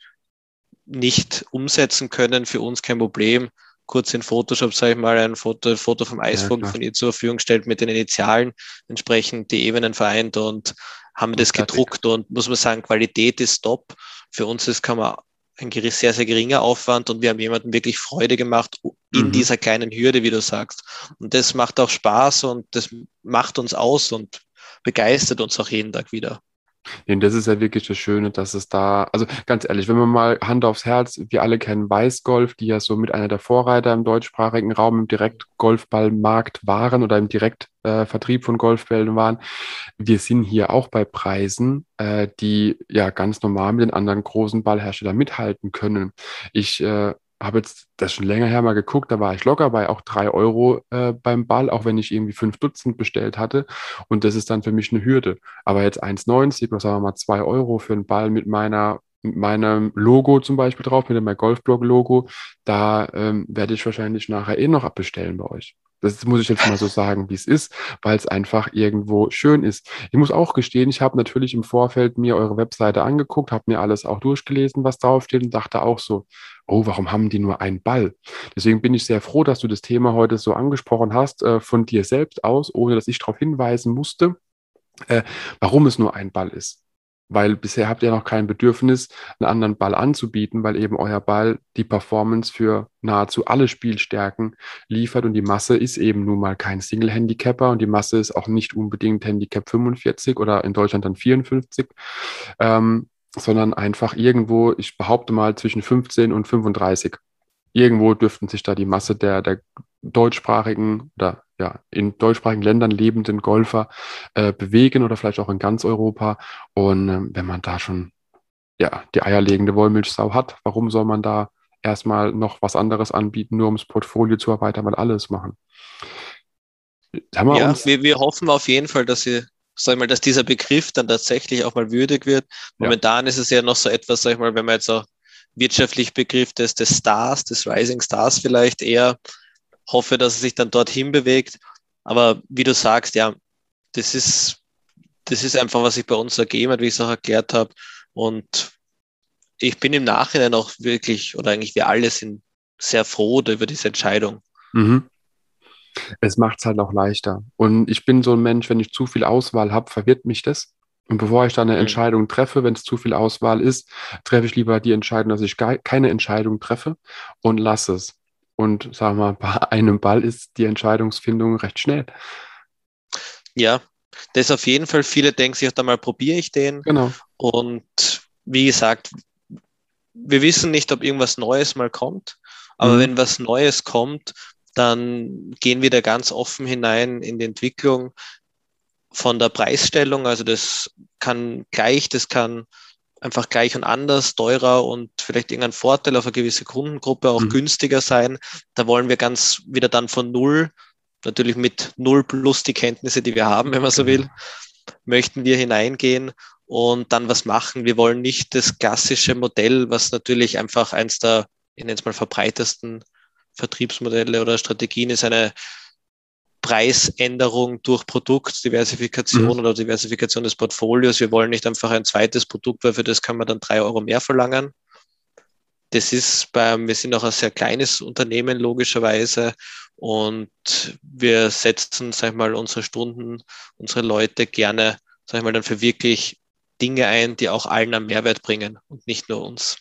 nicht umsetzen können, für uns kein Problem. Kurz in Photoshop, sage ich mal, ein Foto, ein Foto vom Eisvogel ja, von ihr zur Verfügung gestellt mit den Initialen, entsprechend die Ebenen vereint und haben das gedruckt und muss man sagen, Qualität ist top. Für uns ist, kann man ein sehr, sehr geringer Aufwand und wir haben jemanden wirklich Freude gemacht in mhm. dieser kleinen Hürde, wie du sagst. Und das macht auch Spaß und das macht uns aus und begeistert uns auch jeden Tag wieder. Nee, das ist ja wirklich das Schöne, dass es da, also ganz ehrlich, wenn man mal Hand aufs Herz, wir alle kennen Weißgolf, die ja so mit einer der Vorreiter im deutschsprachigen Raum im Direktgolfballmarkt waren oder im Direktvertrieb äh, von Golfbällen waren. Wir sind hier auch bei Preisen, äh, die ja ganz normal mit den anderen großen Ballherstellern mithalten können. Ich äh, habe jetzt das schon länger her mal geguckt, da war ich locker bei auch drei Euro äh, beim Ball, auch wenn ich irgendwie fünf Dutzend bestellt hatte. Und das ist dann für mich eine Hürde. Aber jetzt 1,90 oder sagen wir mal zwei Euro für einen Ball mit meiner mit meinem Logo zum Beispiel drauf, mit dem Golfblog-Logo, da ähm, werde ich wahrscheinlich nachher eh noch abbestellen bei euch. Das muss ich jetzt mal so sagen, wie es ist, weil es einfach irgendwo schön ist. Ich muss auch gestehen, ich habe natürlich im Vorfeld mir eure Webseite angeguckt, habe mir alles auch durchgelesen, was draufsteht und dachte auch so, oh, warum haben die nur einen Ball? Deswegen bin ich sehr froh, dass du das Thema heute so angesprochen hast, äh, von dir selbst aus, ohne dass ich darauf hinweisen musste, äh, warum es nur ein Ball ist weil bisher habt ihr noch kein Bedürfnis, einen anderen Ball anzubieten, weil eben euer Ball die Performance für nahezu alle Spielstärken liefert und die Masse ist eben nun mal kein Single-Handicapper und die Masse ist auch nicht unbedingt Handicap 45 oder in Deutschland dann 54, ähm, sondern einfach irgendwo, ich behaupte mal, zwischen 15 und 35. Irgendwo dürften sich da die Masse der, der deutschsprachigen oder ja, in deutschsprachigen Ländern lebenden Golfer äh, bewegen oder vielleicht auch in ganz Europa. Und äh, wenn man da schon ja, die eierlegende Wollmilchsau hat, warum soll man da erstmal noch was anderes anbieten, nur ums Portfolio zu erweitern, weil alles machen? Wir ja, wir, wir hoffen auf jeden Fall, dass sie sag ich mal, dass dieser Begriff dann tatsächlich auch mal würdig wird. Momentan ja. ist es ja noch so etwas, sag ich mal, wenn man jetzt auch wirtschaftlich Begriff des, des Stars, des Rising Stars vielleicht eher hoffe, dass es sich dann dorthin bewegt. Aber wie du sagst, ja, das ist, das ist einfach, was sich bei uns ergeben hat, wie ich es auch erklärt habe. Und ich bin im Nachhinein auch wirklich, oder eigentlich wir alle sind sehr froh über diese Entscheidung. Mhm. Es macht es halt auch leichter. Und ich bin so ein Mensch, wenn ich zu viel Auswahl habe, verwirrt mich das. Und bevor ich dann eine mhm. Entscheidung treffe, wenn es zu viel Auswahl ist, treffe ich lieber die Entscheidung, dass ich keine Entscheidung treffe und lasse es. Und sagen wir mal, bei einem Ball ist die Entscheidungsfindung recht schnell. Ja, das auf jeden Fall. Viele denken sich, da mal probiere ich den. Genau. Und wie gesagt, wir wissen nicht, ob irgendwas Neues mal kommt. Aber mhm. wenn was Neues kommt, dann gehen wir da ganz offen hinein in die Entwicklung von der Preisstellung. Also das kann gleich, das kann einfach gleich und anders, teurer und vielleicht irgendein Vorteil auf eine gewisse Kundengruppe auch mhm. günstiger sein. Da wollen wir ganz wieder dann von null, natürlich mit null plus die Kenntnisse, die wir haben, wenn man so will, möchten wir hineingehen und dann was machen. Wir wollen nicht das klassische Modell, was natürlich einfach eins der, ich nenne es mal, verbreitesten Vertriebsmodelle oder Strategien ist, eine Preisänderung durch Produktdiversifikation mhm. oder Diversifikation des Portfolios. Wir wollen nicht einfach ein zweites Produkt, weil für das kann man dann drei Euro mehr verlangen. Das ist beim, wir sind auch ein sehr kleines Unternehmen logischerweise und wir setzen, sag ich mal, unsere Stunden, unsere Leute gerne, sag ich mal, dann für wirklich Dinge ein, die auch allen einen Mehrwert bringen und nicht nur uns.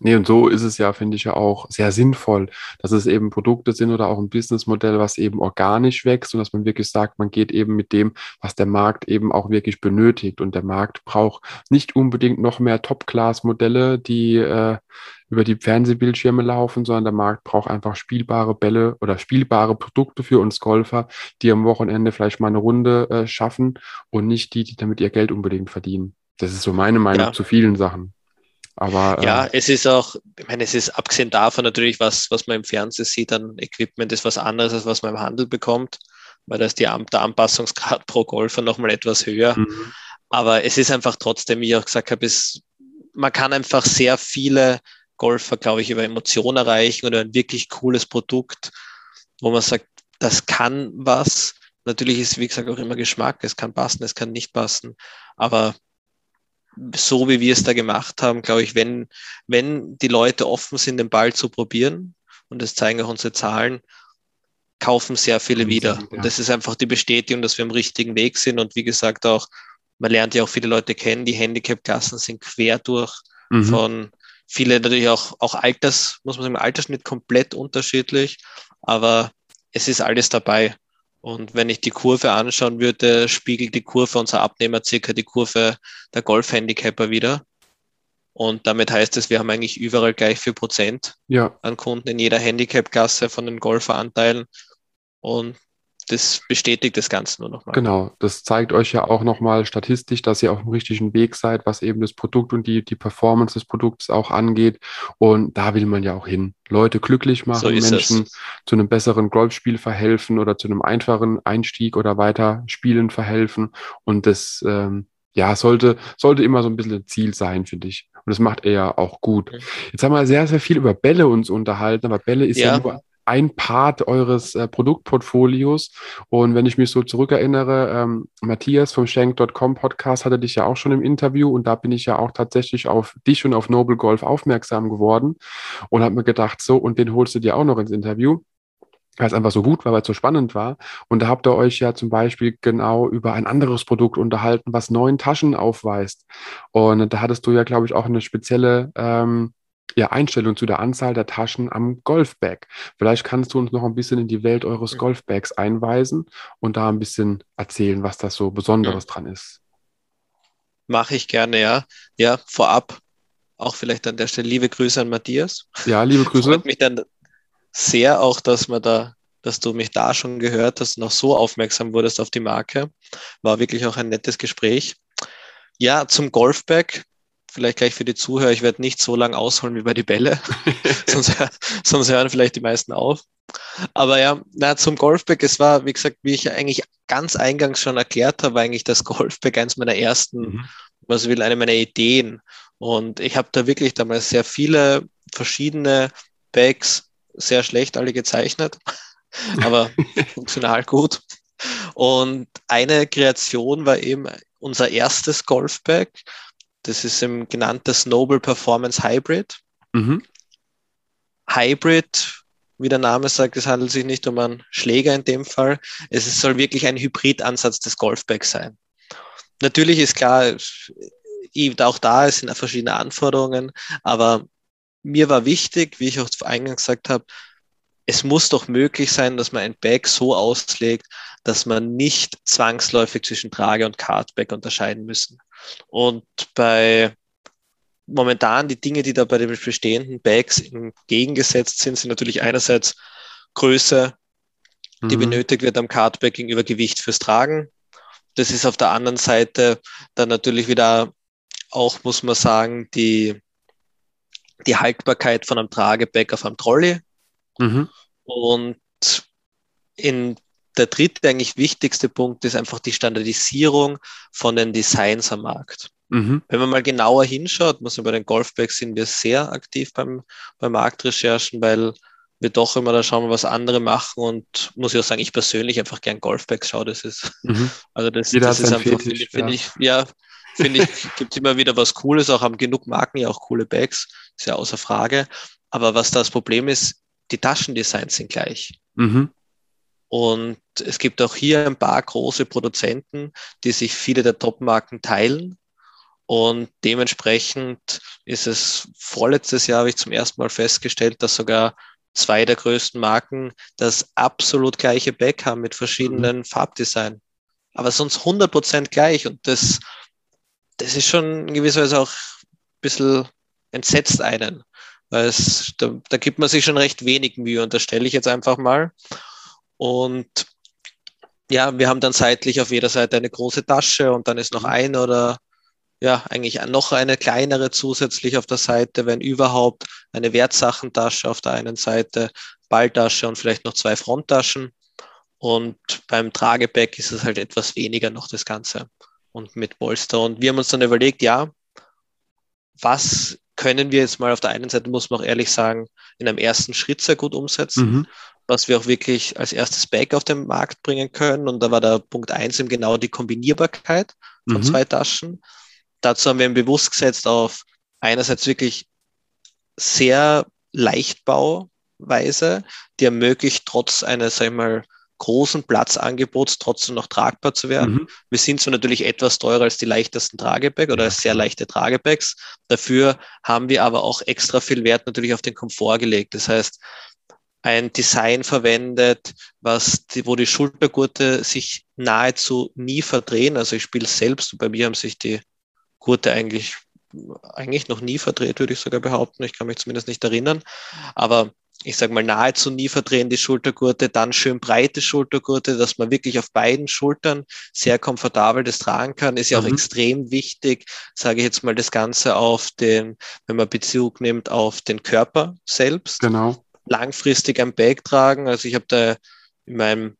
Nee, und so ist es ja, finde ich ja auch sehr sinnvoll, dass es eben Produkte sind oder auch ein Businessmodell, was eben organisch wächst und dass man wirklich sagt, man geht eben mit dem, was der Markt eben auch wirklich benötigt. Und der Markt braucht nicht unbedingt noch mehr Top-Class-Modelle, die äh, über die Fernsehbildschirme laufen, sondern der Markt braucht einfach spielbare Bälle oder spielbare Produkte für uns Golfer, die am Wochenende vielleicht mal eine Runde äh, schaffen und nicht die, die damit ihr Geld unbedingt verdienen. Das ist so meine Meinung ja. zu vielen Sachen. Aber, ja, äh, es ist auch, ich meine, es ist abgesehen davon natürlich, was, was man im Fernsehen sieht, an Equipment ist was anderes, als was man im Handel bekommt, weil da ist die, der Anpassungsgrad pro Golfer nochmal etwas höher. Mhm. Aber es ist einfach trotzdem, wie ich auch gesagt habe, es, man kann einfach sehr viele Golfer, glaube ich, über Emotionen erreichen oder ein wirklich cooles Produkt, wo man sagt, das kann was. Natürlich ist, wie gesagt, auch immer Geschmack. Es kann passen, es kann nicht passen. Aber so wie wir es da gemacht haben, glaube ich, wenn, wenn die Leute offen sind, den Ball zu probieren, und das zeigen auch unsere Zahlen, kaufen sehr viele wieder. Und das ist einfach die Bestätigung, dass wir am richtigen Weg sind. Und wie gesagt, auch, man lernt ja auch viele Leute kennen, die Handicap-Klassen sind quer durch mhm. von viele natürlich auch, auch Alters, muss man sagen, Altersschnitt komplett unterschiedlich, aber es ist alles dabei. Und wenn ich die Kurve anschauen würde, spiegelt die Kurve unserer Abnehmer circa die Kurve der Golf-Handicapper wieder. Und damit heißt es, wir haben eigentlich überall gleich viel Prozent ja. an Kunden in jeder Handicap-Klasse von den Golferanteilen. Und das bestätigt das Ganze nur nochmal. Genau, das zeigt euch ja auch nochmal statistisch, dass ihr auf dem richtigen Weg seid, was eben das Produkt und die, die Performance des Produkts auch angeht. Und da will man ja auch hin. Leute glücklich machen, so Menschen es. zu einem besseren Golfspiel verhelfen oder zu einem einfachen Einstieg oder Weiterspielen verhelfen. Und das ähm, ja, sollte, sollte immer so ein bisschen ein Ziel sein, finde ich. Und das macht er ja auch gut. Jetzt haben wir sehr, sehr viel über Bälle uns unterhalten, aber Bälle ist ja, ja nur ein Part eures äh, Produktportfolios. Und wenn ich mich so zurückerinnere, ähm, Matthias vom Schenk.com Podcast hatte dich ja auch schon im Interview und da bin ich ja auch tatsächlich auf dich und auf Noble Golf aufmerksam geworden und habe mir gedacht, so, und den holst du dir auch noch ins Interview weil es einfach so gut war, weil es so spannend war. Und da habt ihr euch ja zum Beispiel genau über ein anderes Produkt unterhalten, was neun Taschen aufweist. Und da hattest du ja, glaube ich, auch eine spezielle ähm, ja, Einstellung zu der Anzahl der Taschen am Golfbag. Vielleicht kannst du uns noch ein bisschen in die Welt eures Golfbags einweisen und da ein bisschen erzählen, was das so Besonderes ja. dran ist. Mache ich gerne, ja. Ja, vorab auch vielleicht an der Stelle liebe Grüße an Matthias. Ja, liebe Grüße. Freut mich dann sehr auch, dass man da, dass du mich da schon gehört hast und auch so aufmerksam wurdest auf die Marke. War wirklich auch ein nettes Gespräch. Ja, zum Golfbag vielleicht gleich für die Zuhörer, ich werde nicht so lange ausholen wie bei die Bälle, sonst, sonst, hören vielleicht die meisten auf. Aber ja, na, zum Golfbag, es war, wie gesagt, wie ich eigentlich ganz eingangs schon erklärt habe, eigentlich das Golfbag eins meiner ersten, mhm. was will, eine meiner Ideen. Und ich habe da wirklich damals sehr viele verschiedene Bags, sehr schlecht alle gezeichnet, aber funktional gut. Und eine Kreation war eben unser erstes Golfbag, das ist im genannte Noble Performance Hybrid. Mhm. Hybrid, wie der Name sagt, es handelt sich nicht um einen Schläger in dem Fall. Es soll wirklich ein Hybridansatz des Golfbags sein. Natürlich ist klar, auch da sind verschiedene Anforderungen, aber mir war wichtig, wie ich auch eingangs gesagt habe, es muss doch möglich sein, dass man ein Bag so auslegt, dass man nicht zwangsläufig zwischen Trage und Cardback unterscheiden müssen. Und bei momentan die Dinge, die da bei den bestehenden Bags entgegengesetzt sind, sind natürlich einerseits Größe, die mhm. benötigt wird am Cardback gegenüber Gewicht fürs Tragen. Das ist auf der anderen Seite dann natürlich wieder auch, muss man sagen, die, die Haltbarkeit von einem Trageback auf einem Trolley. Mhm. Und in der dritte eigentlich wichtigste Punkt ist einfach die Standardisierung von den Designs am Markt. Mhm. Wenn man mal genauer hinschaut, muss man bei den Golfbags sind wir sehr aktiv beim, beim Marktrecherchen, weil wir doch immer da schauen, was andere machen und muss ich auch sagen, ich persönlich einfach gern Golfbags schaue. Das ist, mhm. also das, das ist einfach, finde find ich, ja, finde ich, gibt immer wieder was Cooles, auch haben genug Marken ja auch coole Bags, ist ja außer Frage. Aber was das Problem ist, die Taschendesigns sind gleich. Mhm. Und es gibt auch hier ein paar große Produzenten, die sich viele der Top-Marken teilen. Und dementsprechend ist es vorletztes Jahr, habe ich zum ersten Mal festgestellt, dass sogar zwei der größten Marken das absolut gleiche Back haben mit verschiedenen mhm. Farbdesign. Aber sonst 100% gleich. Und das, das ist schon in gewisser Weise auch ein bisschen entsetzt einen. Weil es, da, da gibt man sich schon recht wenig Mühe, unterstelle ich jetzt einfach mal. Und ja, wir haben dann seitlich auf jeder Seite eine große Tasche und dann ist noch mhm. ein oder ja, eigentlich noch eine kleinere zusätzlich auf der Seite, wenn überhaupt eine Wertsachentasche auf der einen Seite, Balltasche und vielleicht noch zwei Fronttaschen. Und beim Trageback ist es halt etwas weniger noch das Ganze und mit Polster. Und wir haben uns dann überlegt, ja, was können wir jetzt mal auf der einen Seite, muss man auch ehrlich sagen, in einem ersten Schritt sehr gut umsetzen, mhm. Was wir auch wirklich als erstes Bag auf den Markt bringen können. Und da war der Punkt eins eben genau die Kombinierbarkeit von mhm. zwei Taschen. Dazu haben wir ihn bewusst gesetzt auf einerseits wirklich sehr Leichtbauweise, die ermöglicht, trotz eines, sag ich mal, großen Platzangebots trotzdem noch tragbar zu werden. Mhm. Wir sind so natürlich etwas teurer als die leichtesten Tragebags oder als sehr leichte Tragebags. Dafür haben wir aber auch extra viel Wert natürlich auf den Komfort gelegt. Das heißt, ein Design verwendet, was die, wo die Schultergurte sich nahezu nie verdrehen. Also ich spiele selbst und bei mir haben sich die Gurte eigentlich eigentlich noch nie verdreht, würde ich sogar behaupten. Ich kann mich zumindest nicht erinnern. Aber ich sage mal, nahezu nie verdrehen die Schultergurte, dann schön breite Schultergurte, dass man wirklich auf beiden Schultern sehr komfortabel das tragen kann, ist ja auch mhm. extrem wichtig, sage ich jetzt mal, das Ganze auf den, wenn man Bezug nimmt auf den Körper selbst. Genau. Langfristig ein Bag tragen. Also ich habe da in meinem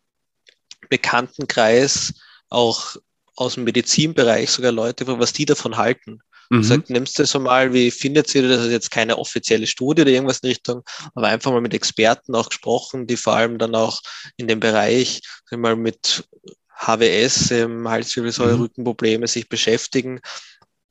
Bekanntenkreis auch aus dem Medizinbereich sogar Leute, was die davon halten. Mhm. Sagt, nimmst du so mal, wie findet ihr das? Das ist jetzt keine offizielle Studie oder irgendwas in Richtung, aber einfach mal mit Experten auch gesprochen, die vor allem dann auch in dem Bereich mal mit HWS, ähm, Halswirbelsäure, mhm. Rückenprobleme sich beschäftigen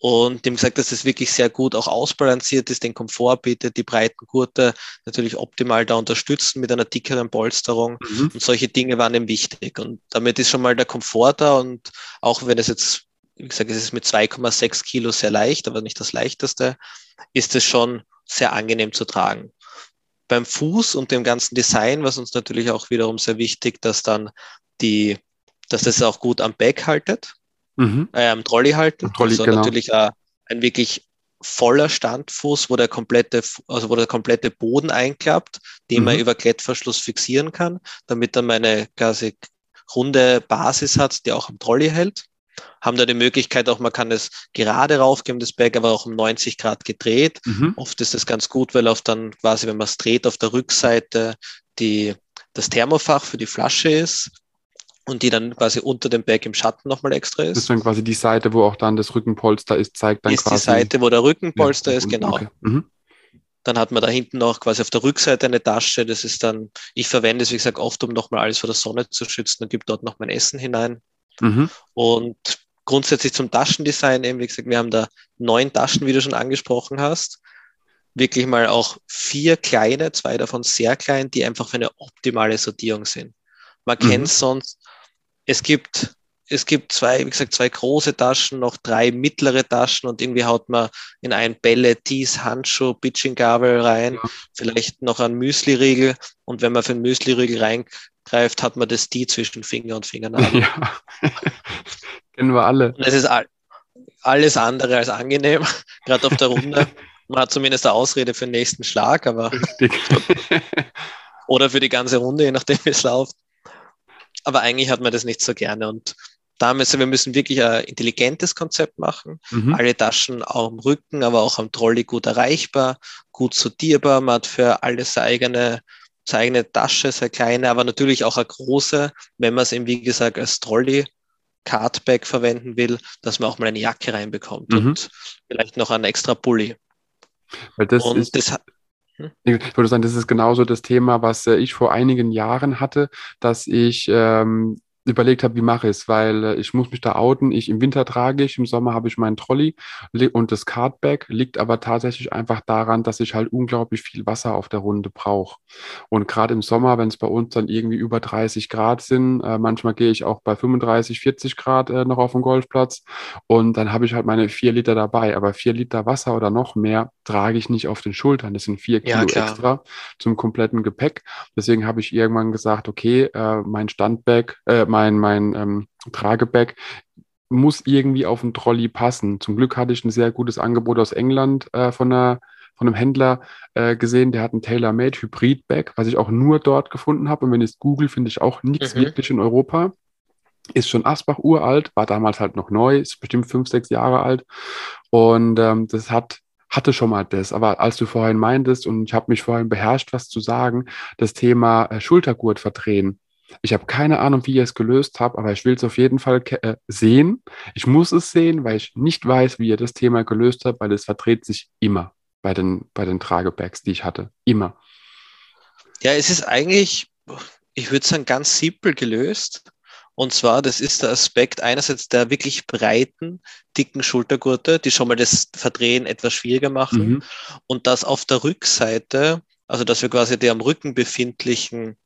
und dem gesagt, dass es wirklich sehr gut auch ausbalanciert ist, den Komfort bietet, die breiten Gurte natürlich optimal da unterstützen mit einer dickeren Polsterung mhm. und solche Dinge waren ihm wichtig und damit ist schon mal der Komfort da und auch wenn es jetzt wie gesagt, es ist mit 2,6 Kilo sehr leicht, aber nicht das leichteste, ist es schon sehr angenehm zu tragen. Beim Fuß und dem ganzen Design, was uns natürlich auch wiederum sehr wichtig, dass dann die, dass es auch gut am Back haltet, mhm. äh, am Trolley halten. Trolley, also genau. natürlich äh, ein wirklich voller Standfuß, wo der komplette, also wo der komplette Boden einklappt, den mhm. man über Klettverschluss fixieren kann, damit dann meine quasi runde Basis hat, die auch am Trolley hält haben da die Möglichkeit auch, man kann es gerade raufgeben, das Bag, aber auch um 90 Grad gedreht. Mhm. Oft ist das ganz gut, weil auf dann quasi, wenn man es dreht, auf der Rückseite die, das Thermofach für die Flasche ist und die dann quasi unter dem Bag im Schatten nochmal extra ist. Das ist dann quasi die Seite, wo auch dann das Rückenpolster ist, zeigt dann ist quasi. Ist die Seite, wo der Rückenpolster ja, ist, genau. Okay. Mhm. Dann hat man da hinten noch quasi auf der Rückseite eine Tasche. Das ist dann, ich verwende es, wie gesagt, oft, um nochmal alles vor der Sonne zu schützen und gebe dort noch mein Essen hinein. Mhm. Und grundsätzlich zum Taschendesign eben, wie gesagt, wir haben da neun Taschen, wie du schon angesprochen hast. Wirklich mal auch vier kleine, zwei davon sehr klein, die einfach für eine optimale Sortierung sind. Man mhm. kennt sonst, es gibt, es gibt zwei, wie gesagt, zwei große Taschen, noch drei mittlere Taschen und irgendwie haut man in ein Bälle, Tees, Handschuh, Bitching-Gabel rein, ja. vielleicht noch ein Müsli-Riegel und wenn man für einen Müsli-Riegel reingreift, hat man das die zwischen Finger und Fingernagel. Ja. Kennen wir alle. Und es ist all, alles andere als angenehm, gerade auf der Runde. Man hat zumindest eine Ausrede für den nächsten Schlag, aber oder für die ganze Runde, je nachdem wie es läuft. Aber eigentlich hat man das nicht so gerne. Und da müssen wir müssen wirklich ein intelligentes Konzept machen. Mhm. Alle Taschen auch am Rücken, aber auch am Trolley gut erreichbar, gut sortierbar. Man hat für alles seine eigene, seine eigene Tasche, sehr kleine, aber natürlich auch eine große, wenn man es eben, wie gesagt, als Trolley Cardback verwenden will, dass man auch mal eine Jacke reinbekommt mhm. und vielleicht noch einen extra Pulli. Weil das und ist, das? Ich würde sagen, das ist genauso das Thema, was äh, ich vor einigen Jahren hatte, dass ich ähm, überlegt habe, wie mache ich es, weil äh, ich muss mich da outen. Ich im Winter trage ich, im Sommer habe ich meinen Trolley und das Cardbag liegt aber tatsächlich einfach daran, dass ich halt unglaublich viel Wasser auf der Runde brauche. Und gerade im Sommer, wenn es bei uns dann irgendwie über 30 Grad sind, äh, manchmal gehe ich auch bei 35, 40 Grad äh, noch auf den Golfplatz und dann habe ich halt meine vier Liter dabei. Aber vier Liter Wasser oder noch mehr trage ich nicht auf den Schultern. Das sind vier Kilo ja, extra zum kompletten Gepäck. Deswegen habe ich irgendwann gesagt, okay, äh, mein Standbag, äh, mein, mein ähm, Tragebag muss irgendwie auf den Trolley passen. Zum Glück hatte ich ein sehr gutes Angebot aus England äh, von, einer, von einem Händler äh, gesehen, der hat ein Tailor-Made Hybrid-Bag, was ich auch nur dort gefunden habe. Und wenn ich es google, finde ich auch nichts mhm. wirklich in Europa. Ist schon Asbach uralt, war damals halt noch neu, ist bestimmt fünf, sechs Jahre alt. Und ähm, das hat hatte schon mal das. Aber als du vorhin meintest, und ich habe mich vorhin beherrscht, was zu sagen, das Thema äh, Schultergurt verdrehen. Ich habe keine Ahnung, wie ihr es gelöst habt, aber ich will es auf jeden Fall äh, sehen. Ich muss es sehen, weil ich nicht weiß, wie ihr das Thema gelöst habt, weil es verdreht sich immer. bei den, bei den Tragebags, die ich hatte. Immer. Ja, es ist eigentlich, ich würde sagen, ganz simpel gelöst. Und zwar, das ist der Aspekt einerseits der wirklich breiten, dicken Schultergurte, die schon mal das Verdrehen etwas schwieriger machen. Mhm. Und das auf der Rückseite, also dass wir quasi die am Rücken befindlichen,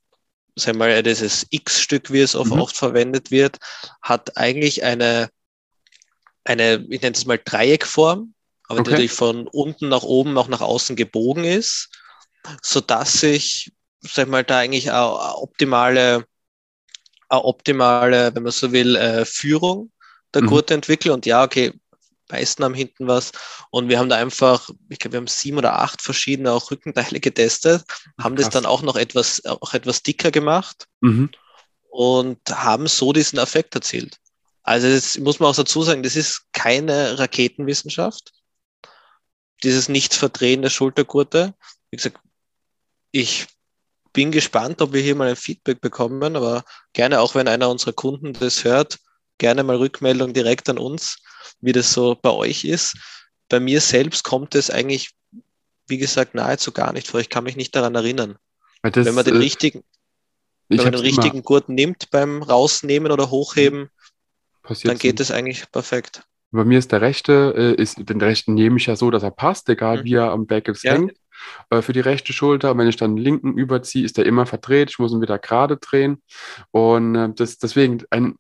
sagen wir mal, dieses X-Stück, wie es oft, mhm. oft verwendet wird, hat eigentlich eine, eine, ich nenne es mal Dreieckform, aber okay. natürlich von unten nach oben auch nach außen gebogen ist, so dass ich, sag mal, da eigentlich auch optimale eine optimale, wenn man so will, äh, Führung der mhm. Gurte entwickle. Und ja, okay, meisten haben hinten was. Und wir haben da einfach, ich glaube, wir haben sieben oder acht verschiedene auch Rückenteile getestet, haben Krass. das dann auch noch etwas, auch etwas dicker gemacht mhm. und haben so diesen Effekt erzielt. Also das muss man auch dazu sagen, das ist keine Raketenwissenschaft. Dieses Nicht-Verdrehen der Schultergurte. Wie gesagt, ich bin gespannt, ob wir hier mal ein Feedback bekommen, aber gerne auch, wenn einer unserer Kunden das hört, gerne mal Rückmeldung direkt an uns, wie das so bei euch ist. Bei mir selbst kommt es eigentlich, wie gesagt, nahezu gar nicht vor. Ich kann mich nicht daran erinnern. Das, wenn man den äh, richtigen, wenn man den richtigen Gurt nimmt beim Rausnehmen oder Hochheben, dann geht es eigentlich perfekt. Bei mir ist der rechte, äh, ist, den rechten nehme ich ja so, dass er passt, egal mhm. wie er am Backups ja. hängt äh, für die rechte Schulter. Und wenn ich dann den linken überziehe, ist der immer verdreht. Ich muss ihn wieder gerade drehen. Und äh, das, deswegen ein,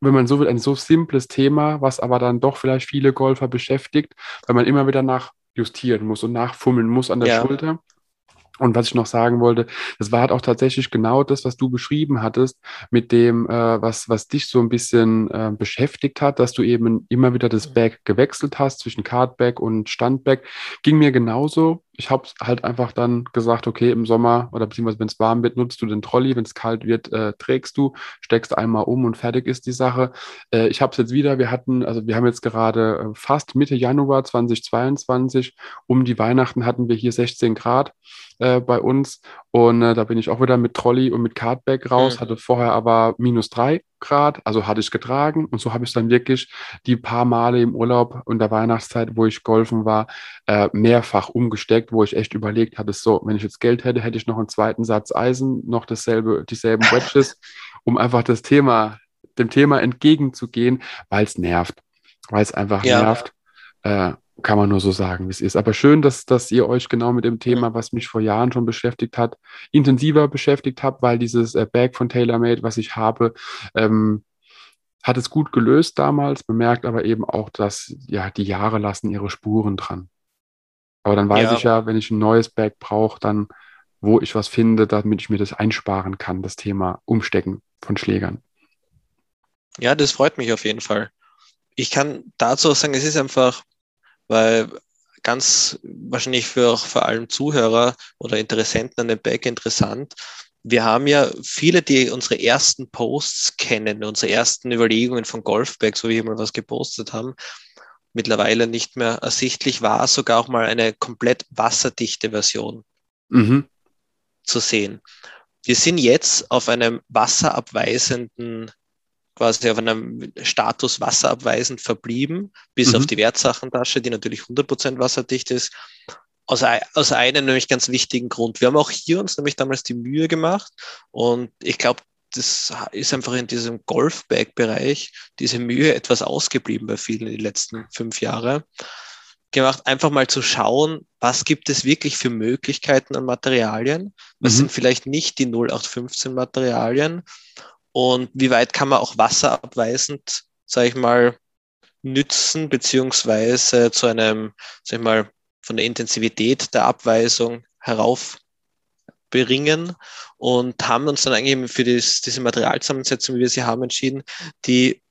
wenn man so will, ein so simples Thema, was aber dann doch vielleicht viele Golfer beschäftigt, weil man immer wieder nachjustieren muss und nachfummeln muss an der ja. Schulter. Und was ich noch sagen wollte, das war halt auch tatsächlich genau das, was du beschrieben hattest, mit dem, äh, was, was dich so ein bisschen äh, beschäftigt hat, dass du eben immer wieder das mhm. Bag gewechselt hast zwischen Cardback und Standback. Ging mir genauso ich habe halt einfach dann gesagt, okay, im Sommer oder beziehungsweise wenn es warm wird, nutzt du den Trolley, wenn es kalt wird, äh, trägst du, steckst einmal um und fertig ist die Sache. Äh, ich habe es jetzt wieder, wir hatten, also wir haben jetzt gerade äh, fast Mitte Januar 2022, um die Weihnachten hatten wir hier 16 Grad äh, bei uns und äh, da bin ich auch wieder mit Trolley und mit Cardback raus, mhm. hatte vorher aber minus drei Grad, also hatte ich getragen und so habe ich dann wirklich die paar Male im Urlaub und der Weihnachtszeit, wo ich golfen war, äh, mehrfach umgesteckt, wo ich echt überlegt hatte, so, wenn ich jetzt Geld hätte, hätte ich noch einen zweiten Satz Eisen, noch dasselbe, dieselben Wedges, um einfach das Thema, dem Thema entgegenzugehen, weil es nervt, weil es einfach ja. nervt. Äh, kann man nur so sagen, wie es ist. Aber schön, dass, dass ihr euch genau mit dem Thema, was mich vor Jahren schon beschäftigt hat, intensiver beschäftigt habt, weil dieses äh, Bag von TaylorMade, was ich habe, ähm, hat es gut gelöst damals, bemerkt aber eben auch, dass ja die Jahre lassen ihre Spuren dran. Aber dann weiß ja. ich ja, wenn ich ein neues Bag brauche, dann wo ich was finde, damit ich mir das einsparen kann, das Thema Umstecken von Schlägern. Ja, das freut mich auf jeden Fall. Ich kann dazu auch sagen, es ist einfach weil ganz wahrscheinlich für auch vor allem Zuhörer oder Interessenten an dem Back interessant. Wir haben ja viele, die unsere ersten Posts kennen, unsere ersten Überlegungen von Golfbags, wo wir mal was gepostet haben, mittlerweile nicht mehr ersichtlich war, sogar auch mal eine komplett wasserdichte Version mhm. zu sehen. Wir sind jetzt auf einem wasserabweisenden quasi auf einem Status wasserabweisend verblieben, bis mhm. auf die Wertsachentasche, die natürlich 100% wasserdicht ist. Aus, aus einem nämlich ganz wichtigen Grund. Wir haben auch hier uns nämlich damals die Mühe gemacht und ich glaube, das ist einfach in diesem Golfbag-Bereich diese Mühe etwas ausgeblieben bei vielen in den letzten fünf Jahren gemacht, einfach mal zu schauen, was gibt es wirklich für Möglichkeiten an Materialien, was mhm. sind vielleicht nicht die 0815 Materialien und wie weit kann man auch wasserabweisend, sage ich mal, nützen, beziehungsweise zu einem, sag ich mal, von der Intensivität der Abweisung heraufbringen und haben uns dann eigentlich für das, diese Materialzusammensetzung, wie wir sie haben, entschieden, die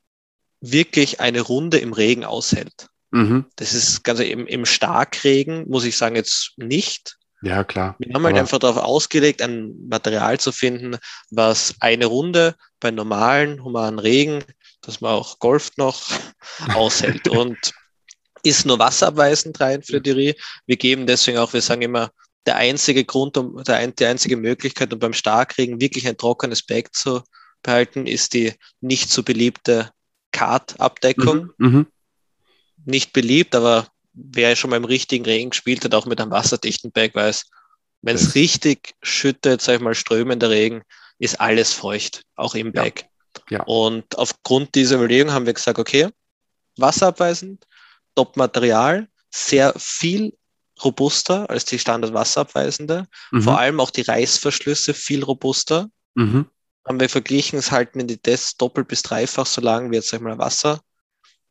wirklich eine Runde im Regen aushält. Mhm. Das ist ganz im, im Starkregen, muss ich sagen, jetzt nicht. Ja, klar. Wir haben halt Aber einfach darauf ausgelegt, ein Material zu finden, was eine Runde bei normalen, humanen Regen, dass man auch golft noch, aushält. Und ist nur wasserabweisend rein für die Rie. Wir geben deswegen auch, wir sagen immer, der einzige Grund, um, der, die einzige Möglichkeit, um beim Starkregen wirklich ein trockenes Bag zu behalten, ist die nicht so beliebte Kart-Abdeckung. Mhm, mhm. nicht beliebt, aber wer schon mal im richtigen Regen gespielt hat, auch mit einem wasserdichten Bag, weiß, wenn es richtig schüttet, sag ich mal, strömender Regen, ist alles feucht, auch im Bag. Ja. ja. Und aufgrund dieser Überlegung haben wir gesagt, okay, wasserabweisend, Top-Material, sehr viel robuster als die Standard-Wasserabweisende. Mhm. Vor allem auch die Reißverschlüsse viel robuster. Mhm. Haben wir verglichen, es halten in die Tests doppelt bis dreifach so lang wie jetzt sag ich mal Wasser.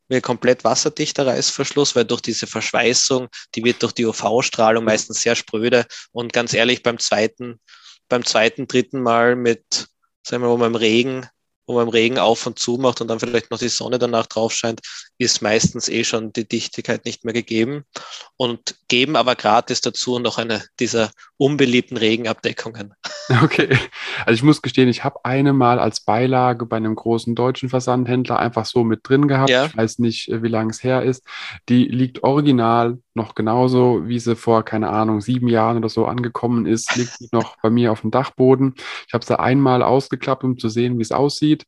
Wir komplett wasserdichter Reißverschluss, weil durch diese Verschweißung, die wird durch die UV-Strahlung meistens sehr spröde. Und ganz ehrlich, beim zweiten, beim zweiten, dritten Mal mit, sagen wir mal, wo man im Regen wo man im Regen auf und zu macht und dann vielleicht noch die Sonne danach drauf scheint, ist meistens eh schon die Dichtigkeit nicht mehr gegeben und geben aber gratis dazu noch eine dieser unbeliebten Regenabdeckungen. Okay, also ich muss gestehen, ich habe eine mal als Beilage bei einem großen deutschen Versandhändler einfach so mit drin gehabt. Ja. Ich weiß nicht, wie lange es her ist. Die liegt original noch genauso, wie sie vor, keine Ahnung, sieben Jahren oder so angekommen ist, liegt sie noch bei mir auf dem Dachboden. Ich habe sie einmal ausgeklappt, um zu sehen, wie es aussieht.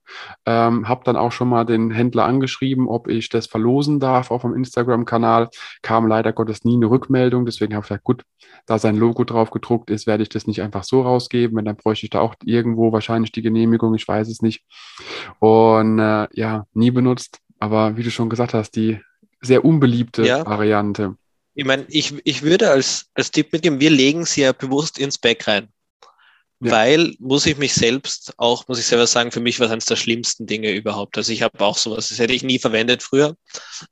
Ähm, habe dann auch schon mal den Händler angeschrieben, ob ich das verlosen darf auf dem Instagram-Kanal. Kam leider Gottes nie eine Rückmeldung. Deswegen habe ich gesagt, gut, da sein Logo drauf gedruckt ist, werde ich das nicht einfach so rausgeben. Wenn dann bräuchte ich da auch irgendwo wahrscheinlich die Genehmigung. Ich weiß es nicht. Und äh, ja, nie benutzt. Aber wie du schon gesagt hast, die sehr unbeliebte ja. Variante. Ich meine, ich, ich würde als, als Tipp mitgeben, wir legen sie ja bewusst ins Back rein. Ja. Weil, muss ich mich selbst auch, muss ich selber sagen, für mich war es eines der schlimmsten Dinge überhaupt. Also ich habe auch sowas, das hätte ich nie verwendet früher.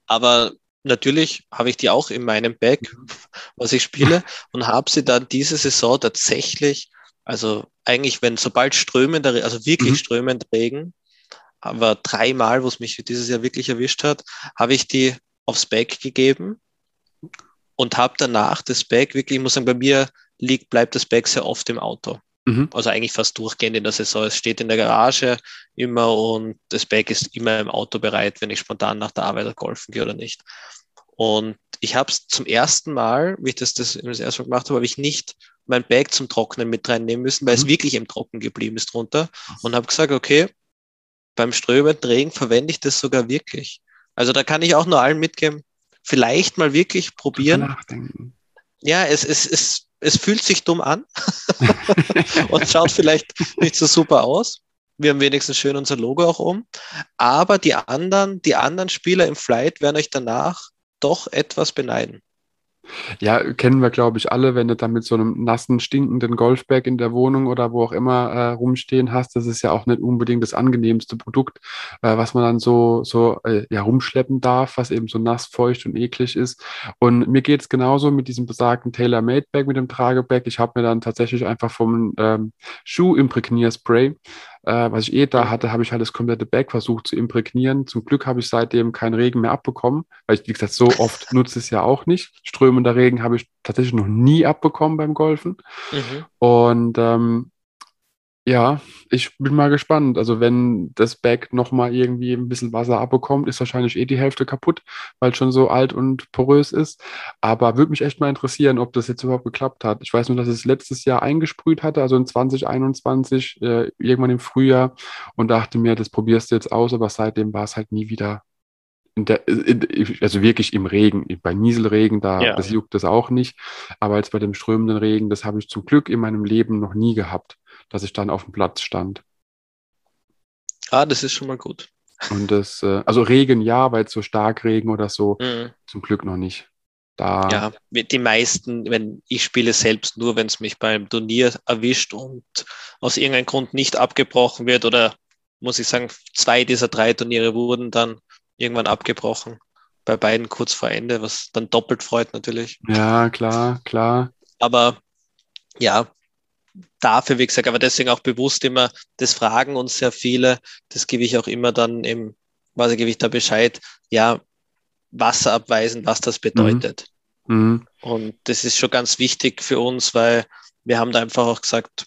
Aber natürlich habe ich die auch in meinem Bag, mhm. was ich spiele, und habe sie dann diese Saison tatsächlich, also eigentlich, wenn sobald strömender, also wirklich mhm. strömend Regen, aber dreimal, wo es mich dieses Jahr wirklich erwischt hat, habe ich die aufs Bag gegeben und habe danach das Bag wirklich, ich muss sagen, bei mir liegt, bleibt das Bag sehr oft im Auto. Mhm. Also eigentlich fast durchgehend in der Saison. Es steht in der Garage immer und das Bag ist immer im Auto bereit, wenn ich spontan nach der Arbeit golfen gehe oder nicht. Und ich habe es zum ersten Mal, wie ich das das, das erste Mal gemacht habe, habe ich nicht mein Bag zum Trocknen mit reinnehmen müssen, weil mhm. es wirklich im Trocken geblieben ist drunter. Und habe gesagt, okay, beim strömenden Regen verwende ich das sogar wirklich. Also da kann ich auch nur allen mitgeben, vielleicht mal wirklich probieren. Ja, es, es, es, es fühlt sich dumm an und schaut vielleicht nicht so super aus. Wir haben wenigstens schön unser Logo auch um. Aber die anderen, die anderen Spieler im Flight werden euch danach doch etwas beneiden. Ja, kennen wir, glaube ich, alle, wenn du dann mit so einem nassen, stinkenden Golfbag in der Wohnung oder wo auch immer äh, rumstehen hast. Das ist ja auch nicht unbedingt das angenehmste Produkt, äh, was man dann so, so äh, ja, rumschleppen darf, was eben so nass, feucht und eklig ist. Und mir geht es genauso mit diesem besagten Tailor-Made-Bag, mit dem Tragebag. Ich habe mir dann tatsächlich einfach vom ähm, Schuh-Imprägnierspray äh, was ich eh da hatte, habe ich halt das komplette Bag versucht zu imprägnieren. Zum Glück habe ich seitdem keinen Regen mehr abbekommen, weil ich, wie gesagt, so oft nutze es ja auch nicht. Strömender Regen habe ich tatsächlich noch nie abbekommen beim Golfen. Mhm. Und ähm, ja, ich bin mal gespannt. Also wenn das Bag nochmal irgendwie ein bisschen Wasser abbekommt, ist wahrscheinlich eh die Hälfte kaputt, weil es schon so alt und porös ist. Aber würde mich echt mal interessieren, ob das jetzt überhaupt geklappt hat. Ich weiß nur, dass es letztes Jahr eingesprüht hatte, also in 2021, äh, irgendwann im Frühjahr und dachte mir, das probierst du jetzt aus, aber seitdem war es halt nie wieder der, also wirklich im Regen, bei Nieselregen, da ja. das juckt das auch nicht. Aber jetzt bei dem strömenden Regen, das habe ich zum Glück in meinem Leben noch nie gehabt dass ich dann auf dem Platz stand. Ah, das ist schon mal gut. Und das, äh, also Regen ja, weil so stark Regen oder so, mhm. zum Glück noch nicht. Da ja, die meisten, wenn ich spiele selbst nur, wenn es mich beim Turnier erwischt und aus irgendeinem Grund nicht abgebrochen wird oder muss ich sagen, zwei dieser drei Turniere wurden dann irgendwann abgebrochen. Bei beiden kurz vor Ende, was dann doppelt freut natürlich. Ja, klar, klar. Aber ja, dafür, wie gesagt, aber deswegen auch bewusst immer, das fragen uns sehr viele, das gebe ich auch immer dann im, was gebe ich da Bescheid, ja, Wasser abweisen, was das bedeutet. Mhm. Mhm. Und das ist schon ganz wichtig für uns, weil wir haben da einfach auch gesagt,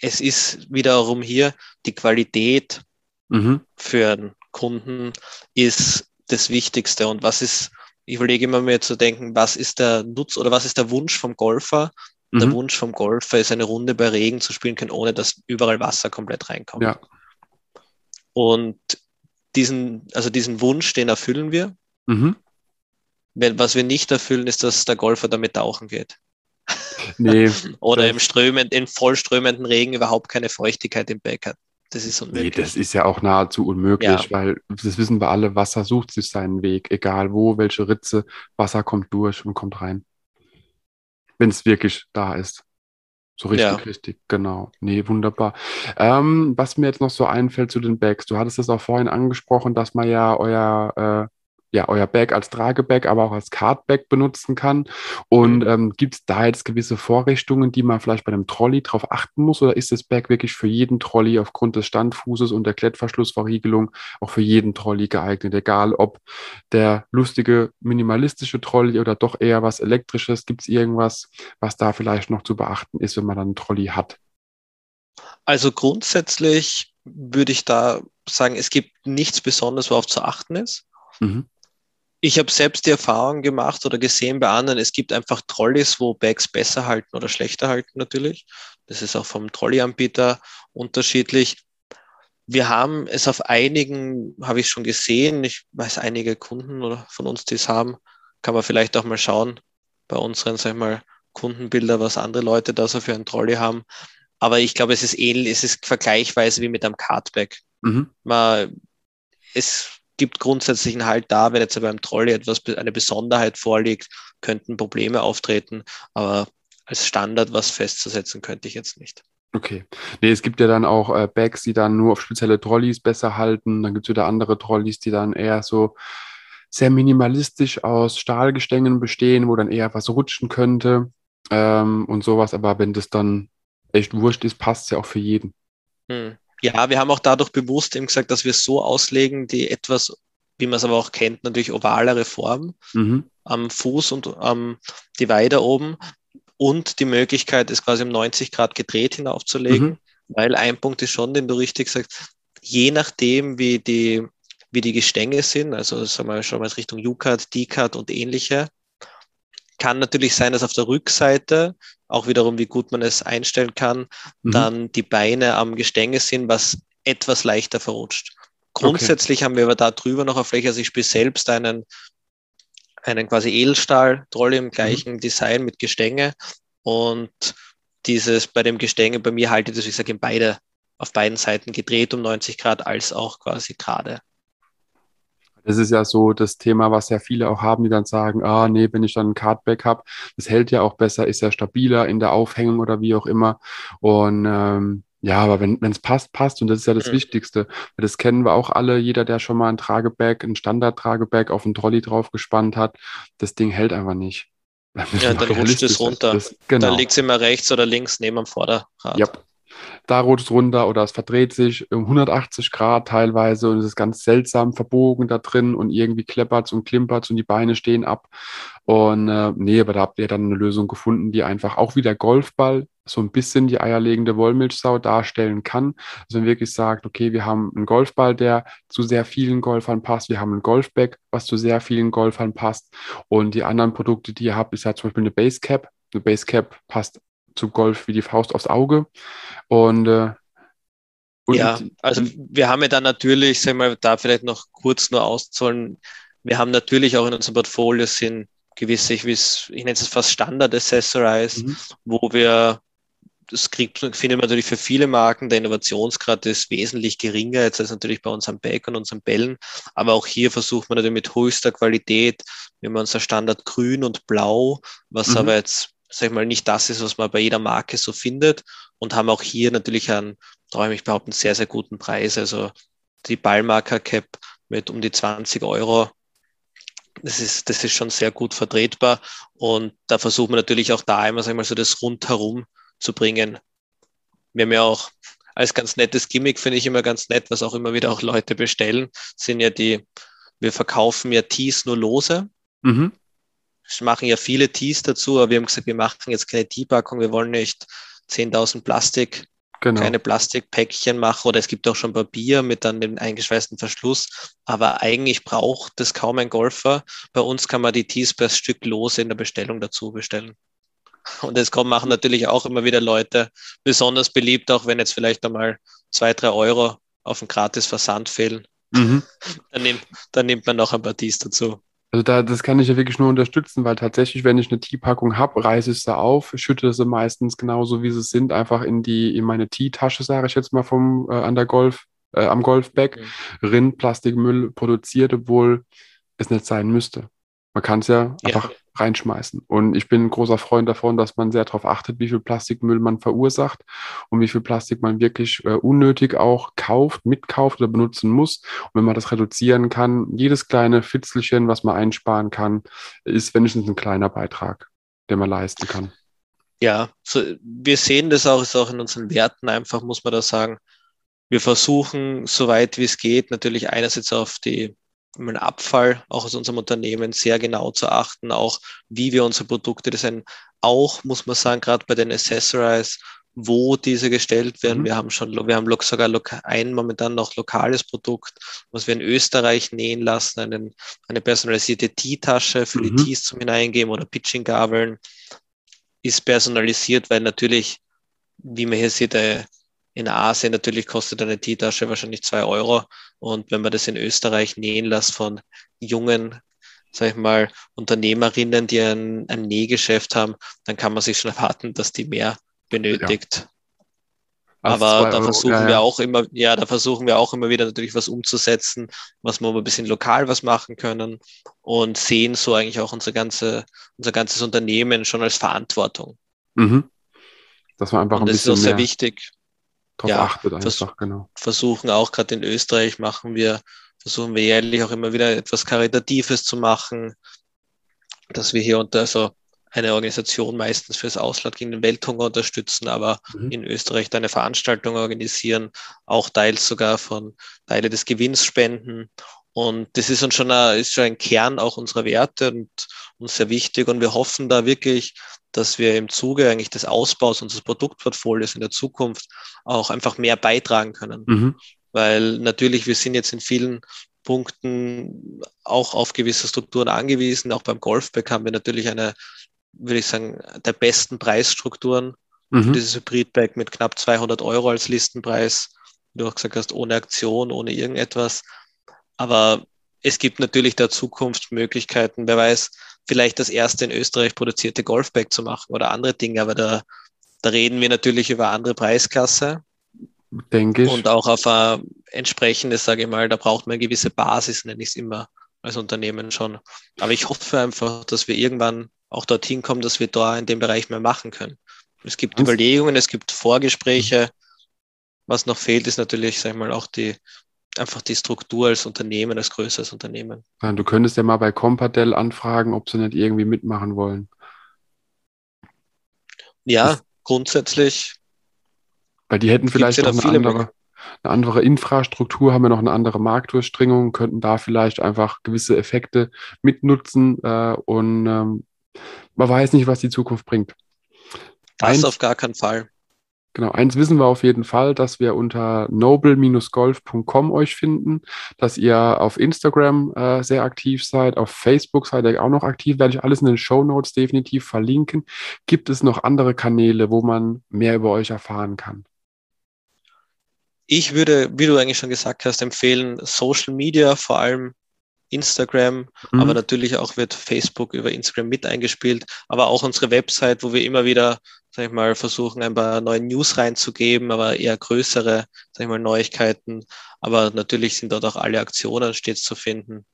es ist wiederum hier die Qualität mhm. für einen Kunden ist das Wichtigste. Und was ist, ich überlege immer mir zu denken, was ist der Nutz oder was ist der Wunsch vom Golfer? Der mhm. Wunsch vom Golfer ist, eine Runde bei Regen zu spielen können, ohne dass überall Wasser komplett reinkommt. Ja. Und diesen, also diesen Wunsch, den erfüllen wir. Mhm. wenn, was wir nicht erfüllen, ist, dass der Golfer damit tauchen geht. Nee. Oder im strömend, in vollströmenden Regen überhaupt keine Feuchtigkeit im Bag hat. Das ist unmöglich. Nee, das ist ja auch nahezu unmöglich, ja. weil das wissen wir alle, Wasser sucht sich seinen Weg, egal wo, welche Ritze, Wasser kommt durch und kommt rein. Wenn es wirklich da ist. So richtig, ja. richtig, genau. Nee, wunderbar. Ähm, was mir jetzt noch so einfällt zu den Bags, du hattest das auch vorhin angesprochen, dass man ja euer äh, ja, euer Bag als Tragebag, aber auch als Cardbag benutzen kann. Und mhm. ähm, gibt es da jetzt gewisse Vorrichtungen, die man vielleicht bei einem Trolley drauf achten muss? Oder ist das Bag wirklich für jeden Trolley aufgrund des Standfußes und der Klettverschlussverriegelung auch für jeden Trolley geeignet? Egal ob der lustige minimalistische Trolley oder doch eher was elektrisches. Gibt es irgendwas, was da vielleicht noch zu beachten ist, wenn man dann einen Trolley hat? Also grundsätzlich würde ich da sagen, es gibt nichts Besonderes, worauf zu achten ist. Mhm ich habe selbst die Erfahrung gemacht oder gesehen bei anderen, es gibt einfach Trolleys, wo Bags besser halten oder schlechter halten natürlich. Das ist auch vom Trolley-Anbieter unterschiedlich. Wir haben es auf einigen, habe ich schon gesehen, ich weiß einige Kunden oder von uns, die es haben, kann man vielleicht auch mal schauen bei unseren, sag ich mal, Kundenbilder, was andere Leute da so für ein Trolley haben. Aber ich glaube, es ist ähnlich, es ist vergleichweise wie mit einem Cardback. Mhm. Man, es gibt grundsätzlich einen Halt da, wenn jetzt beim Trolley etwas, eine Besonderheit vorliegt, könnten Probleme auftreten, aber als Standard was festzusetzen könnte ich jetzt nicht. Okay. Nee, es gibt ja dann auch äh, Bags, die dann nur auf spezielle Trolleys besser halten. Dann gibt es wieder andere Trolleys, die dann eher so sehr minimalistisch aus Stahlgestängen bestehen, wo dann eher was rutschen könnte ähm, und sowas. Aber wenn das dann echt wurscht ist, passt es ja auch für jeden. Hm. Ja, wir haben auch dadurch bewusst eben gesagt, dass wir es so auslegen, die etwas, wie man es aber auch kennt, natürlich ovalere Form mhm. am Fuß und am Divider oben und die Möglichkeit, es quasi um 90 Grad gedreht hinaufzulegen, mhm. weil ein Punkt ist schon, den du richtig sagst, je nachdem, wie die, wie die Gestänge sind, also sagen wir schon mal Richtung U-Cut, D-Cut und ähnliche, kann natürlich sein, dass auf der Rückseite, auch wiederum, wie gut man es einstellen kann, mhm. dann die Beine am Gestänge sind, was etwas leichter verrutscht. Grundsätzlich okay. haben wir aber da drüber noch auf Fläche, also ich spiele selbst einen, einen quasi Edelstahl-Trolley im mhm. gleichen mhm. Design mit Gestänge und dieses bei dem Gestänge, bei mir halte ich das, wie gesagt, in beide, auf beiden Seiten gedreht um 90 Grad als auch quasi gerade. Das ist ja so das Thema, was ja viele auch haben, die dann sagen, ah nee, wenn ich dann ein Cardback habe, das hält ja auch besser, ist ja stabiler in der Aufhängung oder wie auch immer. Und ähm, ja, aber wenn es passt, passt. Und das ist ja das mhm. Wichtigste. Das kennen wir auch alle. Jeder, der schon mal ein Tragebag, ein Standard-Tragebag auf einen Trolley drauf gespannt hat, das Ding hält einfach nicht. Ja, dann rutscht es runter. Das, genau. Dann liegt es immer rechts oder links neben dem Vorderrad. Ja, da rutscht es runter oder es verdreht sich um 180 Grad teilweise und es ist ganz seltsam verbogen da drin und irgendwie kleppert es und klimpert und die Beine stehen ab. Und äh, nee, aber da habt ihr dann eine Lösung gefunden, die einfach auch wie der Golfball so ein bisschen die eierlegende Wollmilchsau darstellen kann. Also wenn wirklich sagt, okay, wir haben einen Golfball, der zu sehr vielen Golfern passt, wir haben ein Golfback, was zu sehr vielen Golfern passt und die anderen Produkte, die ihr habt, ist ja zum Beispiel eine Basecap. Eine Basecap passt zu Golf wie die Faust aufs Auge. Und, äh, und ja, also wir haben ja dann natürlich, sagen wir, da vielleicht noch kurz nur auszuholen, wir haben natürlich auch in unserem Portfolio sind gewisse, ich, ich nenne es fast Standard Accessorize, mhm. wo wir das kriegt, findet man natürlich für viele Marken, der Innovationsgrad ist wesentlich geringer jetzt als natürlich bei unserem Back und unseren Bällen. Aber auch hier versucht man natürlich mit höchster Qualität, wenn man unser Standard grün und blau, was mhm. aber jetzt sag ich mal, nicht das ist, was man bei jeder Marke so findet und haben auch hier natürlich einen, traue ich mich behaupten, sehr, sehr guten Preis. Also die Ballmarker Cap mit um die 20 Euro. Das ist, das ist schon sehr gut vertretbar. Und da versuchen wir natürlich auch da immer, sag ich mal, so das rundherum zu bringen. Wir haben ja auch als ganz nettes Gimmick, finde ich immer ganz nett, was auch immer wieder auch Leute bestellen, sind ja die, wir verkaufen ja Tees nur lose. Mhm machen ja viele Tees dazu, aber wir haben gesagt, wir machen jetzt keine Teepackung, wir wollen nicht 10.000 Plastik, genau. keine Plastikpäckchen machen oder es gibt auch schon Papier mit dann dem eingeschweißten Verschluss, aber eigentlich braucht das kaum ein Golfer. Bei uns kann man die Tees per Stück lose in der Bestellung dazu bestellen. Und das kommen, machen natürlich auch immer wieder Leute besonders beliebt, auch wenn jetzt vielleicht einmal zwei, drei Euro auf einen gratis Versand fehlen. Mhm. Dann, nimmt, dann nimmt man noch ein paar Tees dazu. Also da, das kann ich ja wirklich nur unterstützen, weil tatsächlich, wenn ich eine Teepackung habe, reiße ich sie auf, schütte sie meistens genauso wie sie sind, einfach in die, in meine Teetasche, sage ich jetzt mal vom äh, an der Golf, äh, am Golfback, mhm. Rind, Plastikmüll produziert, obwohl es nicht sein müsste. Man kann es ja, ja, einfach reinschmeißen. Und ich bin ein großer Freund davon, dass man sehr darauf achtet, wie viel Plastikmüll man verursacht und wie viel Plastik man wirklich äh, unnötig auch kauft, mitkauft oder benutzen muss. Und wenn man das reduzieren kann, jedes kleine Fitzelchen, was man einsparen kann, ist wenigstens ein kleiner Beitrag, den man leisten kann. Ja, so, wir sehen das auch, ist auch in unseren Werten einfach, muss man da sagen. Wir versuchen, soweit wie es geht, natürlich einerseits auf die den Abfall auch aus unserem Unternehmen sehr genau zu achten, auch wie wir unsere Produkte designen. Auch muss man sagen, gerade bei den Accessories, wo diese gestellt werden. Mhm. Wir haben schon, wir haben sogar ein momentan noch lokales Produkt, was wir in Österreich nähen lassen, einen, eine personalisierte Teetasche für mhm. die Tees zum Hineingeben oder Pitching-Gabeln ist personalisiert, weil natürlich, wie man hier sieht, äh, in Asien natürlich kostet eine Teetasche wahrscheinlich zwei Euro. Und wenn man das in Österreich nähen lässt von jungen, sag ich mal, Unternehmerinnen, die ein, ein Nähgeschäft haben, dann kann man sich schon erwarten, dass die mehr benötigt. Ja. Aber da versuchen ja, ja. wir auch immer, ja, da versuchen wir auch immer wieder natürlich was umzusetzen, was wir ein bisschen lokal was machen können und sehen so eigentlich auch unser ganze, unser ganzes Unternehmen schon als Verantwortung. Mhm. Das war einfach und ein das bisschen ist auch sehr wichtig drauf ja, achtet einfach, vers genau. Versuchen auch gerade in Österreich machen wir, versuchen wir jährlich auch immer wieder etwas Karitatives zu machen, dass wir hier unter also eine Organisation meistens fürs Ausland gegen den Welthunger unterstützen, aber mhm. in Österreich eine Veranstaltung organisieren, auch teils sogar von Teile des Gewinns spenden. Und das ist uns schon, ein, ist schon ein Kern auch unserer Werte und uns sehr wichtig. Und wir hoffen da wirklich, dass wir im Zuge eigentlich des Ausbaus unseres Produktportfolios in der Zukunft auch einfach mehr beitragen können. Mhm. Weil natürlich, wir sind jetzt in vielen Punkten auch auf gewisse Strukturen angewiesen. Auch beim Golfback haben wir natürlich eine, würde ich sagen, der besten Preisstrukturen mhm. für dieses Hybridback mit knapp 200 Euro als Listenpreis. Du auch gesagt hast, ohne Aktion, ohne irgendetwas. Aber es gibt natürlich da Zukunftsmöglichkeiten. Wer weiß, vielleicht das erste in Österreich produzierte Golfbag zu machen oder andere Dinge, aber da, da reden wir natürlich über andere Preisklasse. Denke ich. Und auch auf ein entsprechendes, sage ich mal, da braucht man eine gewisse Basis, nenne ich es immer als Unternehmen schon. Aber ich hoffe einfach, dass wir irgendwann auch dorthin kommen, dass wir da in dem Bereich mehr machen können. Es gibt Was? Überlegungen, es gibt Vorgespräche. Was noch fehlt, ist natürlich, sag ich mal, auch die einfach die Struktur als Unternehmen, als größeres Unternehmen. Du könntest ja mal bei Compadel anfragen, ob sie nicht irgendwie mitmachen wollen. Ja, das, grundsätzlich. Weil die hätten vielleicht noch eine andere, eine andere Infrastruktur, haben ja noch eine andere Marktdurchdringung, könnten da vielleicht einfach gewisse Effekte mitnutzen äh, und ähm, man weiß nicht, was die Zukunft bringt. Das Eins, auf gar keinen Fall. Genau, eins wissen wir auf jeden Fall, dass wir unter noble-golf.com euch finden, dass ihr auf Instagram äh, sehr aktiv seid, auf Facebook seid ihr auch noch aktiv, werde ich alles in den Show Notes definitiv verlinken. Gibt es noch andere Kanäle, wo man mehr über euch erfahren kann? Ich würde, wie du eigentlich schon gesagt hast, empfehlen, Social Media, vor allem Instagram, mhm. aber natürlich auch wird Facebook über Instagram mit eingespielt, aber auch unsere Website, wo wir immer wieder, sag ich mal, versuchen, ein paar neue News reinzugeben, aber eher größere, sag ich mal, Neuigkeiten. Aber natürlich sind dort auch alle Aktionen stets zu finden.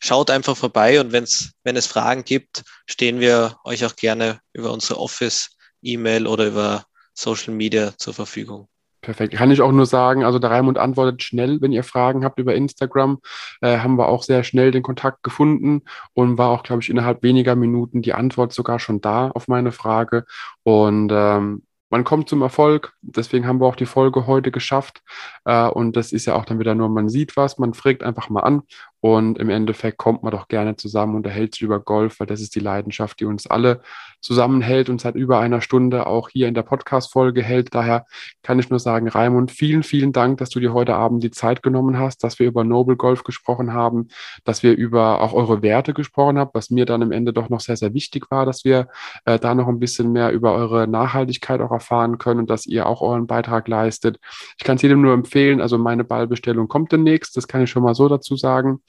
Schaut einfach vorbei und wenn's, wenn es Fragen gibt, stehen wir euch auch gerne über unsere Office-E-Mail oder über Social Media zur Verfügung. Perfekt. Kann ich auch nur sagen, also der Raimund antwortet schnell, wenn ihr Fragen habt über Instagram. Äh, haben wir auch sehr schnell den Kontakt gefunden und war auch, glaube ich, innerhalb weniger Minuten die Antwort sogar schon da auf meine Frage. Und ähm, man kommt zum Erfolg. Deswegen haben wir auch die Folge heute geschafft. Äh, und das ist ja auch dann wieder nur, man sieht was, man fragt einfach mal an. Und im Endeffekt kommt man doch gerne zusammen und erhält sich über Golf, weil das ist die Leidenschaft, die uns alle zusammenhält und seit über einer Stunde auch hier in der Podcast-Folge hält. Daher kann ich nur sagen, Raimund, vielen, vielen Dank, dass du dir heute Abend die Zeit genommen hast, dass wir über Noble Golf gesprochen haben, dass wir über auch eure Werte gesprochen haben, was mir dann im Ende doch noch sehr, sehr wichtig war, dass wir äh, da noch ein bisschen mehr über eure Nachhaltigkeit auch erfahren können und dass ihr auch euren Beitrag leistet. Ich kann es jedem nur empfehlen, also meine Ballbestellung kommt demnächst, das kann ich schon mal so dazu sagen.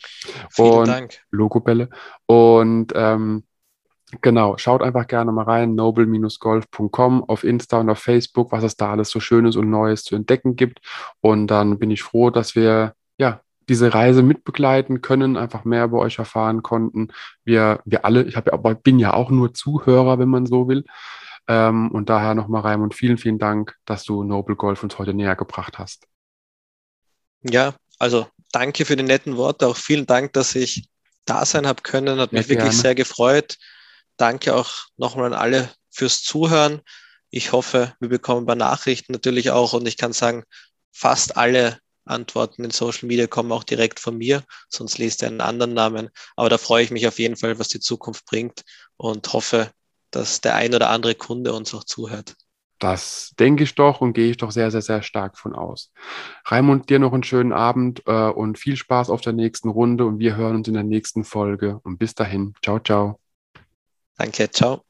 Vielen und Dank. Logobälle. Und ähm, Genau, schaut einfach gerne mal rein, noble-golf.com auf Insta und auf Facebook, was es da alles so Schönes und Neues zu entdecken gibt. Und dann bin ich froh, dass wir ja diese Reise mitbegleiten können, einfach mehr über euch erfahren konnten. Wir, wir alle, ich habe, bin ja auch nur Zuhörer, wenn man so will. Ähm, und daher nochmal Raimund, vielen, vielen Dank, dass du Noble Golf uns heute näher gebracht hast. Ja, also danke für die netten Worte. Auch vielen Dank, dass ich da sein habe können. Hat mich ja, wirklich sehr gefreut. Danke auch nochmal an alle fürs Zuhören. Ich hoffe, wir bekommen ein paar Nachrichten natürlich auch und ich kann sagen, fast alle Antworten in Social Media kommen auch direkt von mir, sonst lest ihr einen anderen Namen. Aber da freue ich mich auf jeden Fall, was die Zukunft bringt und hoffe, dass der ein oder andere Kunde uns auch zuhört. Das denke ich doch und gehe ich doch sehr, sehr, sehr stark von aus. Raimund, dir noch einen schönen Abend äh, und viel Spaß auf der nächsten Runde und wir hören uns in der nächsten Folge. Und bis dahin, ciao, ciao. Danke, ciao.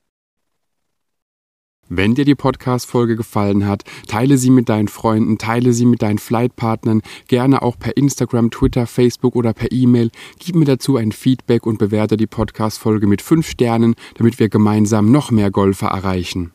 Wenn dir die Podcast-Folge gefallen hat, teile sie mit deinen Freunden, teile sie mit deinen Flightpartnern, gerne auch per Instagram, Twitter, Facebook oder per E-Mail. Gib mir dazu ein Feedback und bewerte die Podcast-Folge mit 5 Sternen, damit wir gemeinsam noch mehr Golfer erreichen.